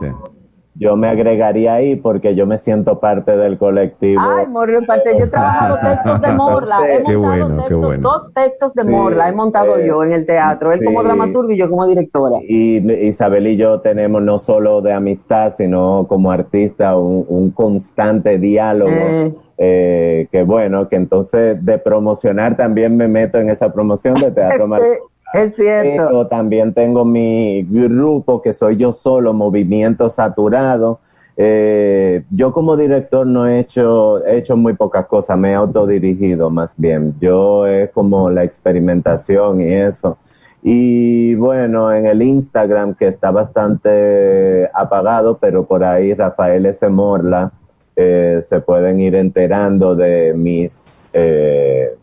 yo me agregaría ahí porque yo me siento parte del colectivo. Ay, Morla, parte. Yo he trabajado *laughs* textos de Morla. He montado dos textos de Morla. He montado yo en el teatro. Él como dramaturgo y yo como directora. Y Isabel y yo tenemos no solo de amistad, sino como artista un, constante diálogo. Eh. Eh, que bueno, que entonces de promocionar también me meto en esa promoción de teatro. Este, es cierto. Pero también tengo mi grupo que soy yo solo, Movimiento Saturado. Eh, yo como director no he hecho, he hecho muy pocas cosas, me he autodirigido más bien. Yo es como la experimentación y eso. Y bueno, en el Instagram que está bastante apagado, pero por ahí Rafael S. Morla, eh, se pueden ir enterando de mis eh,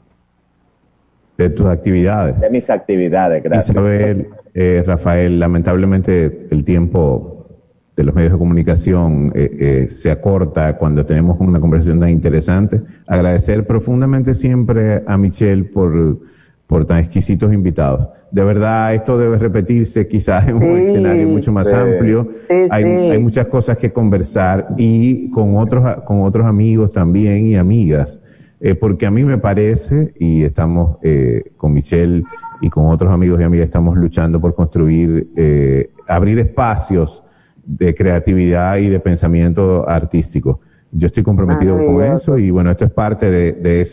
de tus actividades. De mis actividades, gracias. Isabel, eh, Rafael, lamentablemente el tiempo de los medios de comunicación eh, eh, se acorta cuando tenemos una conversación tan interesante. Agradecer profundamente siempre a Michelle por, por tan exquisitos invitados. De verdad, esto debe repetirse quizás en un escenario mucho más amplio. hay, hay muchas cosas que conversar y con otros, con otros amigos también y amigas eh, porque a mí me parece, y estamos eh, con Michelle y con otros amigos y amigas, estamos luchando por construir, eh, abrir espacios de creatividad y de pensamiento artístico. Yo estoy comprometido con eso y bueno, esto es parte de,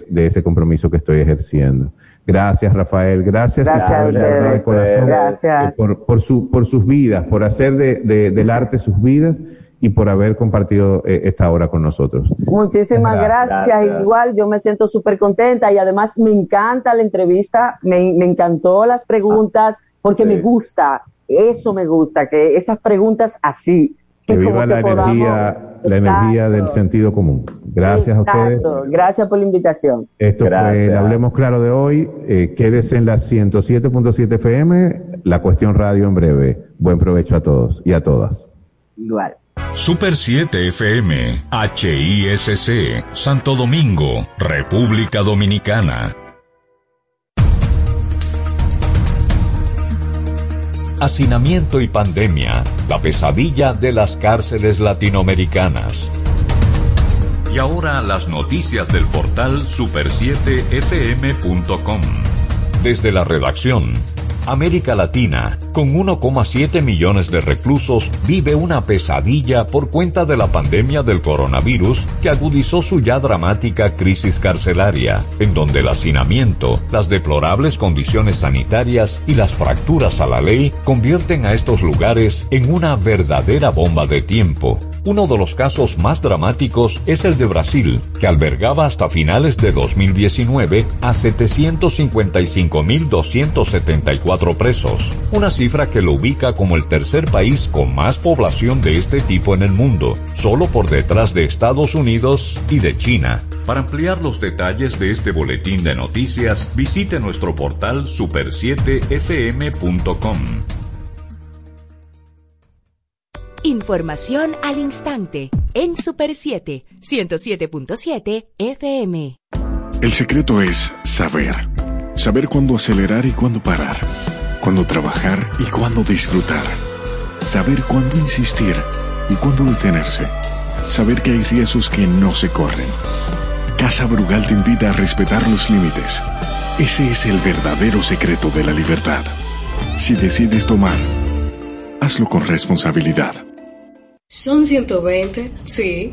de, ese compromiso que estoy ejerciendo. Gracias, Rafael. Gracias, gracias, corazón, gracias. Por, por, su, por sus vidas, por hacer de, del arte sus vidas y por haber compartido eh, esta hora con nosotros. Muchísimas gracias. Igual yo me siento súper contenta y además me encanta la entrevista, me, me encantó las preguntas porque me gusta, eso me gusta, que esas preguntas así. Que, viva la energía, la energía del sentido común. Gracias a ustedes. Gracias por la invitación. Esto fue el Hablemos Claro de hoy. Eh, quédese en la 107.7 FM, la cuestión radio en breve. Buen provecho a todos y a todas. Igual. Super 7 FM, HISC, Santo Domingo, República Dominicana. Hacinamiento y pandemia, la pesadilla de las cárceles latinoamericanas. Y ahora las noticias del portal super7fm.com. Desde la redacción, América Latina, con 1,7 millones de reclusos, vive una pesadilla por cuenta de la pandemia del coronavirus que agudizó su ya dramática crisis carcelaria, en donde el hacinamiento, las deplorables condiciones sanitarias y las fracturas a la ley convierten a estos lugares en una verdadera bomba de tiempo uno de los casos más dramáticos es el de Brasil, que albergaba hasta finales de 2019 a 755.274 presos, una cifra que lo ubica como el tercer país con más población de este tipo en el mundo, solo por detrás de Estados Unidos y de China. Para ampliar los detalles de este boletín de noticias, visite nuestro portal super7fm.com. Información al instante en Super 7, 107.7 FM. El secreto es saber. Saber cuándo acelerar y cuándo parar. Cuándo trabajar y cuándo disfrutar. Saber cuándo insistir y cuándo detenerse. Saber que hay riesgos que no se corren. Casa Brugal te invita a respetar los límites. Ese es el verdadero secreto de la libertad. Si decides tomar, hazlo con responsabilidad. Son 120, sí,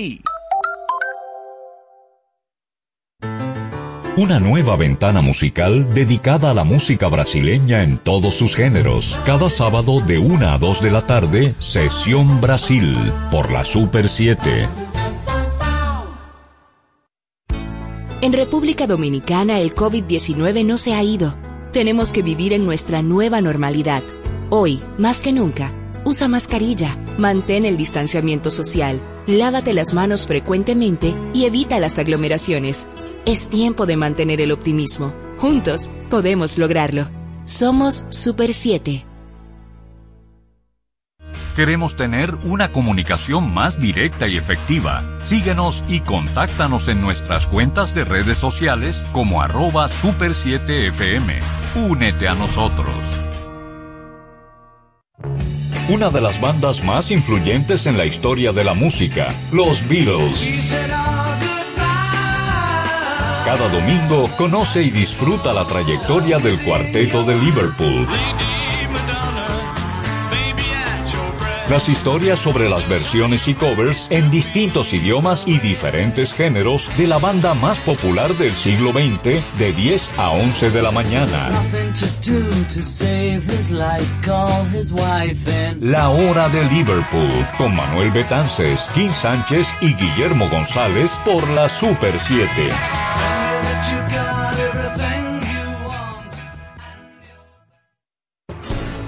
Una nueva ventana musical dedicada a la música brasileña en todos sus géneros. Cada sábado de 1 a 2 de la tarde, Sesión Brasil, por la Super 7. En República Dominicana el COVID-19 no se ha ido. Tenemos que vivir en nuestra nueva normalidad. Hoy, más que nunca, usa mascarilla, mantén el distanciamiento social, lávate las manos frecuentemente y evita las aglomeraciones. Es tiempo de mantener el optimismo. Juntos podemos lograrlo. Somos Super 7. Queremos tener una comunicación más directa y efectiva. Síguenos y contáctanos en nuestras cuentas de redes sociales como arroba super7fm. Únete a nosotros. Una de las bandas más influyentes en la historia de la música, los Beatles cada domingo conoce y disfruta la trayectoria del cuarteto de Liverpool. Las historias sobre las versiones y covers en distintos idiomas y diferentes géneros de la banda más popular del siglo XX de 10 a 11 de la mañana. La hora de Liverpool con Manuel Betances, Kim Sánchez y Guillermo González por la Super 7.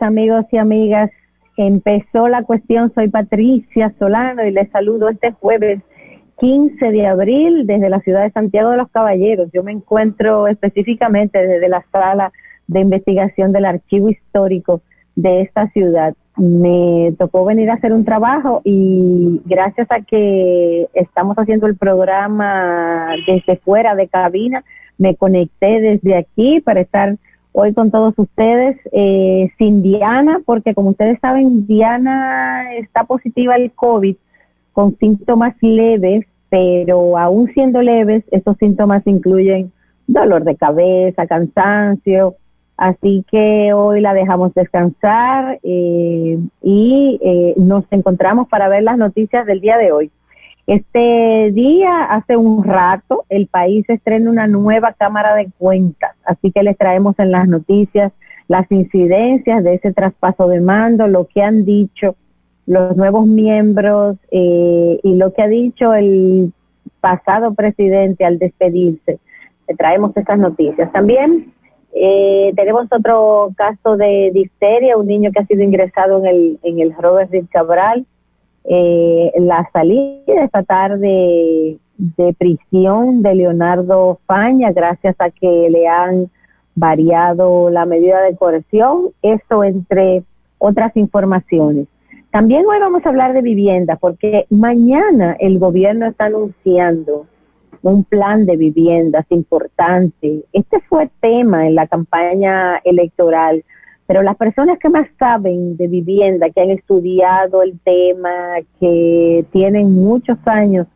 Amigos y amigas. Empezó la cuestión. Soy Patricia Solano y les saludo este jueves 15 de abril desde la ciudad de Santiago de los Caballeros. Yo me encuentro específicamente desde la sala de investigación del archivo histórico de esta ciudad. Me tocó venir a hacer un trabajo y gracias a que estamos haciendo el programa desde fuera de cabina, me conecté desde aquí para estar hoy con todos ustedes eh, sin Diana, porque como ustedes saben, Diana está positiva al COVID con síntomas leves, pero aún siendo leves, esos síntomas incluyen dolor de cabeza, cansancio, así que hoy la dejamos descansar eh, y eh, nos encontramos para ver las noticias del día de hoy. Este día, hace un rato, el país estrena una nueva Cámara de Cuentas, así que les traemos en las noticias las incidencias de ese traspaso de mando, lo que han dicho los nuevos miembros eh, y lo que ha dicho el pasado presidente al despedirse. Le traemos estas noticias. También eh, tenemos otro caso de difteria, un niño que ha sido ingresado en el, en el Robert Cabral. Eh, la salida esta tarde de prisión de Leonardo Faña, gracias a que le han variado la medida de coerción, eso entre otras informaciones. También hoy vamos a hablar de vivienda, porque mañana el gobierno está anunciando un plan de viviendas importante. Este fue tema en la campaña electoral, pero las personas que más saben de vivienda, que han estudiado el tema, que tienen muchos años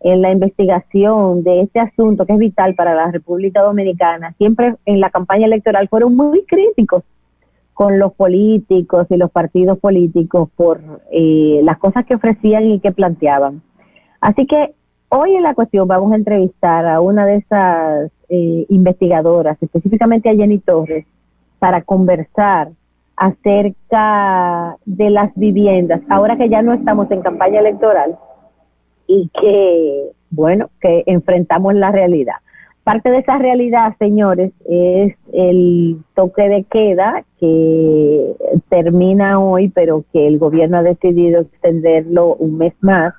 en la investigación de este asunto que es vital para la República Dominicana, siempre en la campaña electoral fueron muy críticos con los políticos y los partidos políticos por eh, las cosas que ofrecían y que planteaban. Así que hoy en la cuestión vamos a entrevistar a una de esas eh, investigadoras, específicamente a Jenny Torres, para conversar acerca de las viviendas, ahora que ya no estamos en campaña electoral y que, bueno, que enfrentamos la realidad. Parte de esa realidad, señores, es el toque de queda que termina hoy, pero que el gobierno ha decidido extenderlo un mes más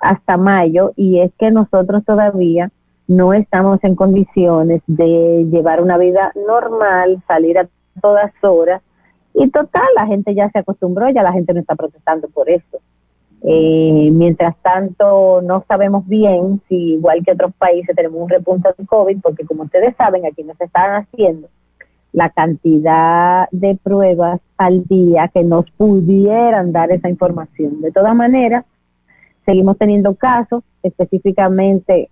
hasta mayo, y es que nosotros todavía no estamos en condiciones de llevar una vida normal, salir a todas horas, y total, la gente ya se acostumbró, ya la gente no está protestando por eso. Eh, mientras tanto, no sabemos bien si, igual que otros países, tenemos un repunte de COVID, porque como ustedes saben, aquí nos están haciendo la cantidad de pruebas al día que nos pudieran dar esa información. De todas maneras, seguimos teniendo casos, específicamente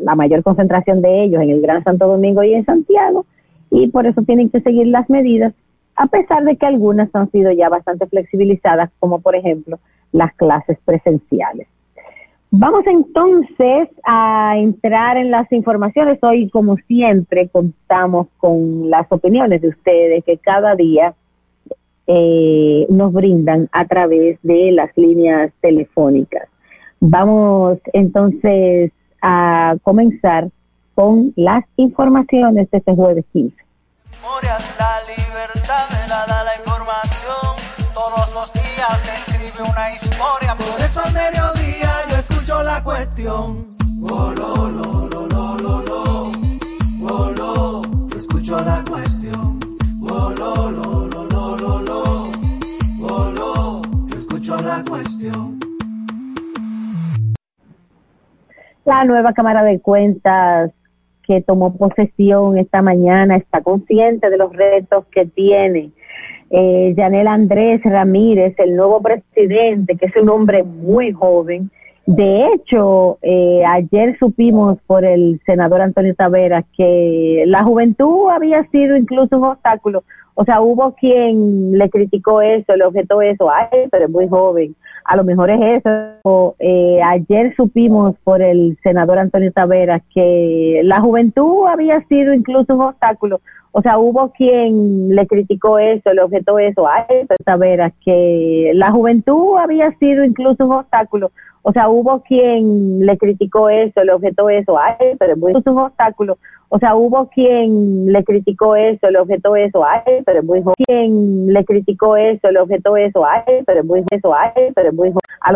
la mayor concentración de ellos en el Gran Santo Domingo y en Santiago, y por eso tienen que seguir las medidas, a pesar de que algunas han sido ya bastante flexibilizadas, como por ejemplo las clases presenciales. Vamos entonces a entrar en las informaciones. Hoy, como siempre, contamos con las opiniones de ustedes que cada día eh, nos brindan a través de las líneas telefónicas. Vamos entonces a comenzar con las informaciones de este jueves 15. La libertad me la da la información. Todos los días se escribe una historia. Por eso al mediodía yo escucho la cuestión. Oh, lo, lo. La nueva Cámara de Cuentas que tomó posesión esta mañana está consciente de los retos que tiene. Eh, Yanel Andrés Ramírez, el nuevo presidente, que es un hombre muy joven. De hecho, eh, ayer supimos por el senador Antonio Taveras que la juventud había sido incluso un obstáculo. O sea, hubo quien le criticó eso, le objetó eso, ay, pero es muy joven a lo mejor es eso. Eh, ayer supimos por el senador Antonio Taveras que la juventud había sido incluso un obstáculo. O sea, hubo quien le criticó eso, le objetó eso a Taveras, que la juventud había sido incluso un obstáculo. O sea, hubo quien le criticó eso, le objetó eso, ay, pero es un obstáculo. O sea, hubo quien le criticó eso, le objetó eso, ay, pero es muy. Quien le criticó eso, le objetó eso, ay, pero es muy eso, ay, pero muy.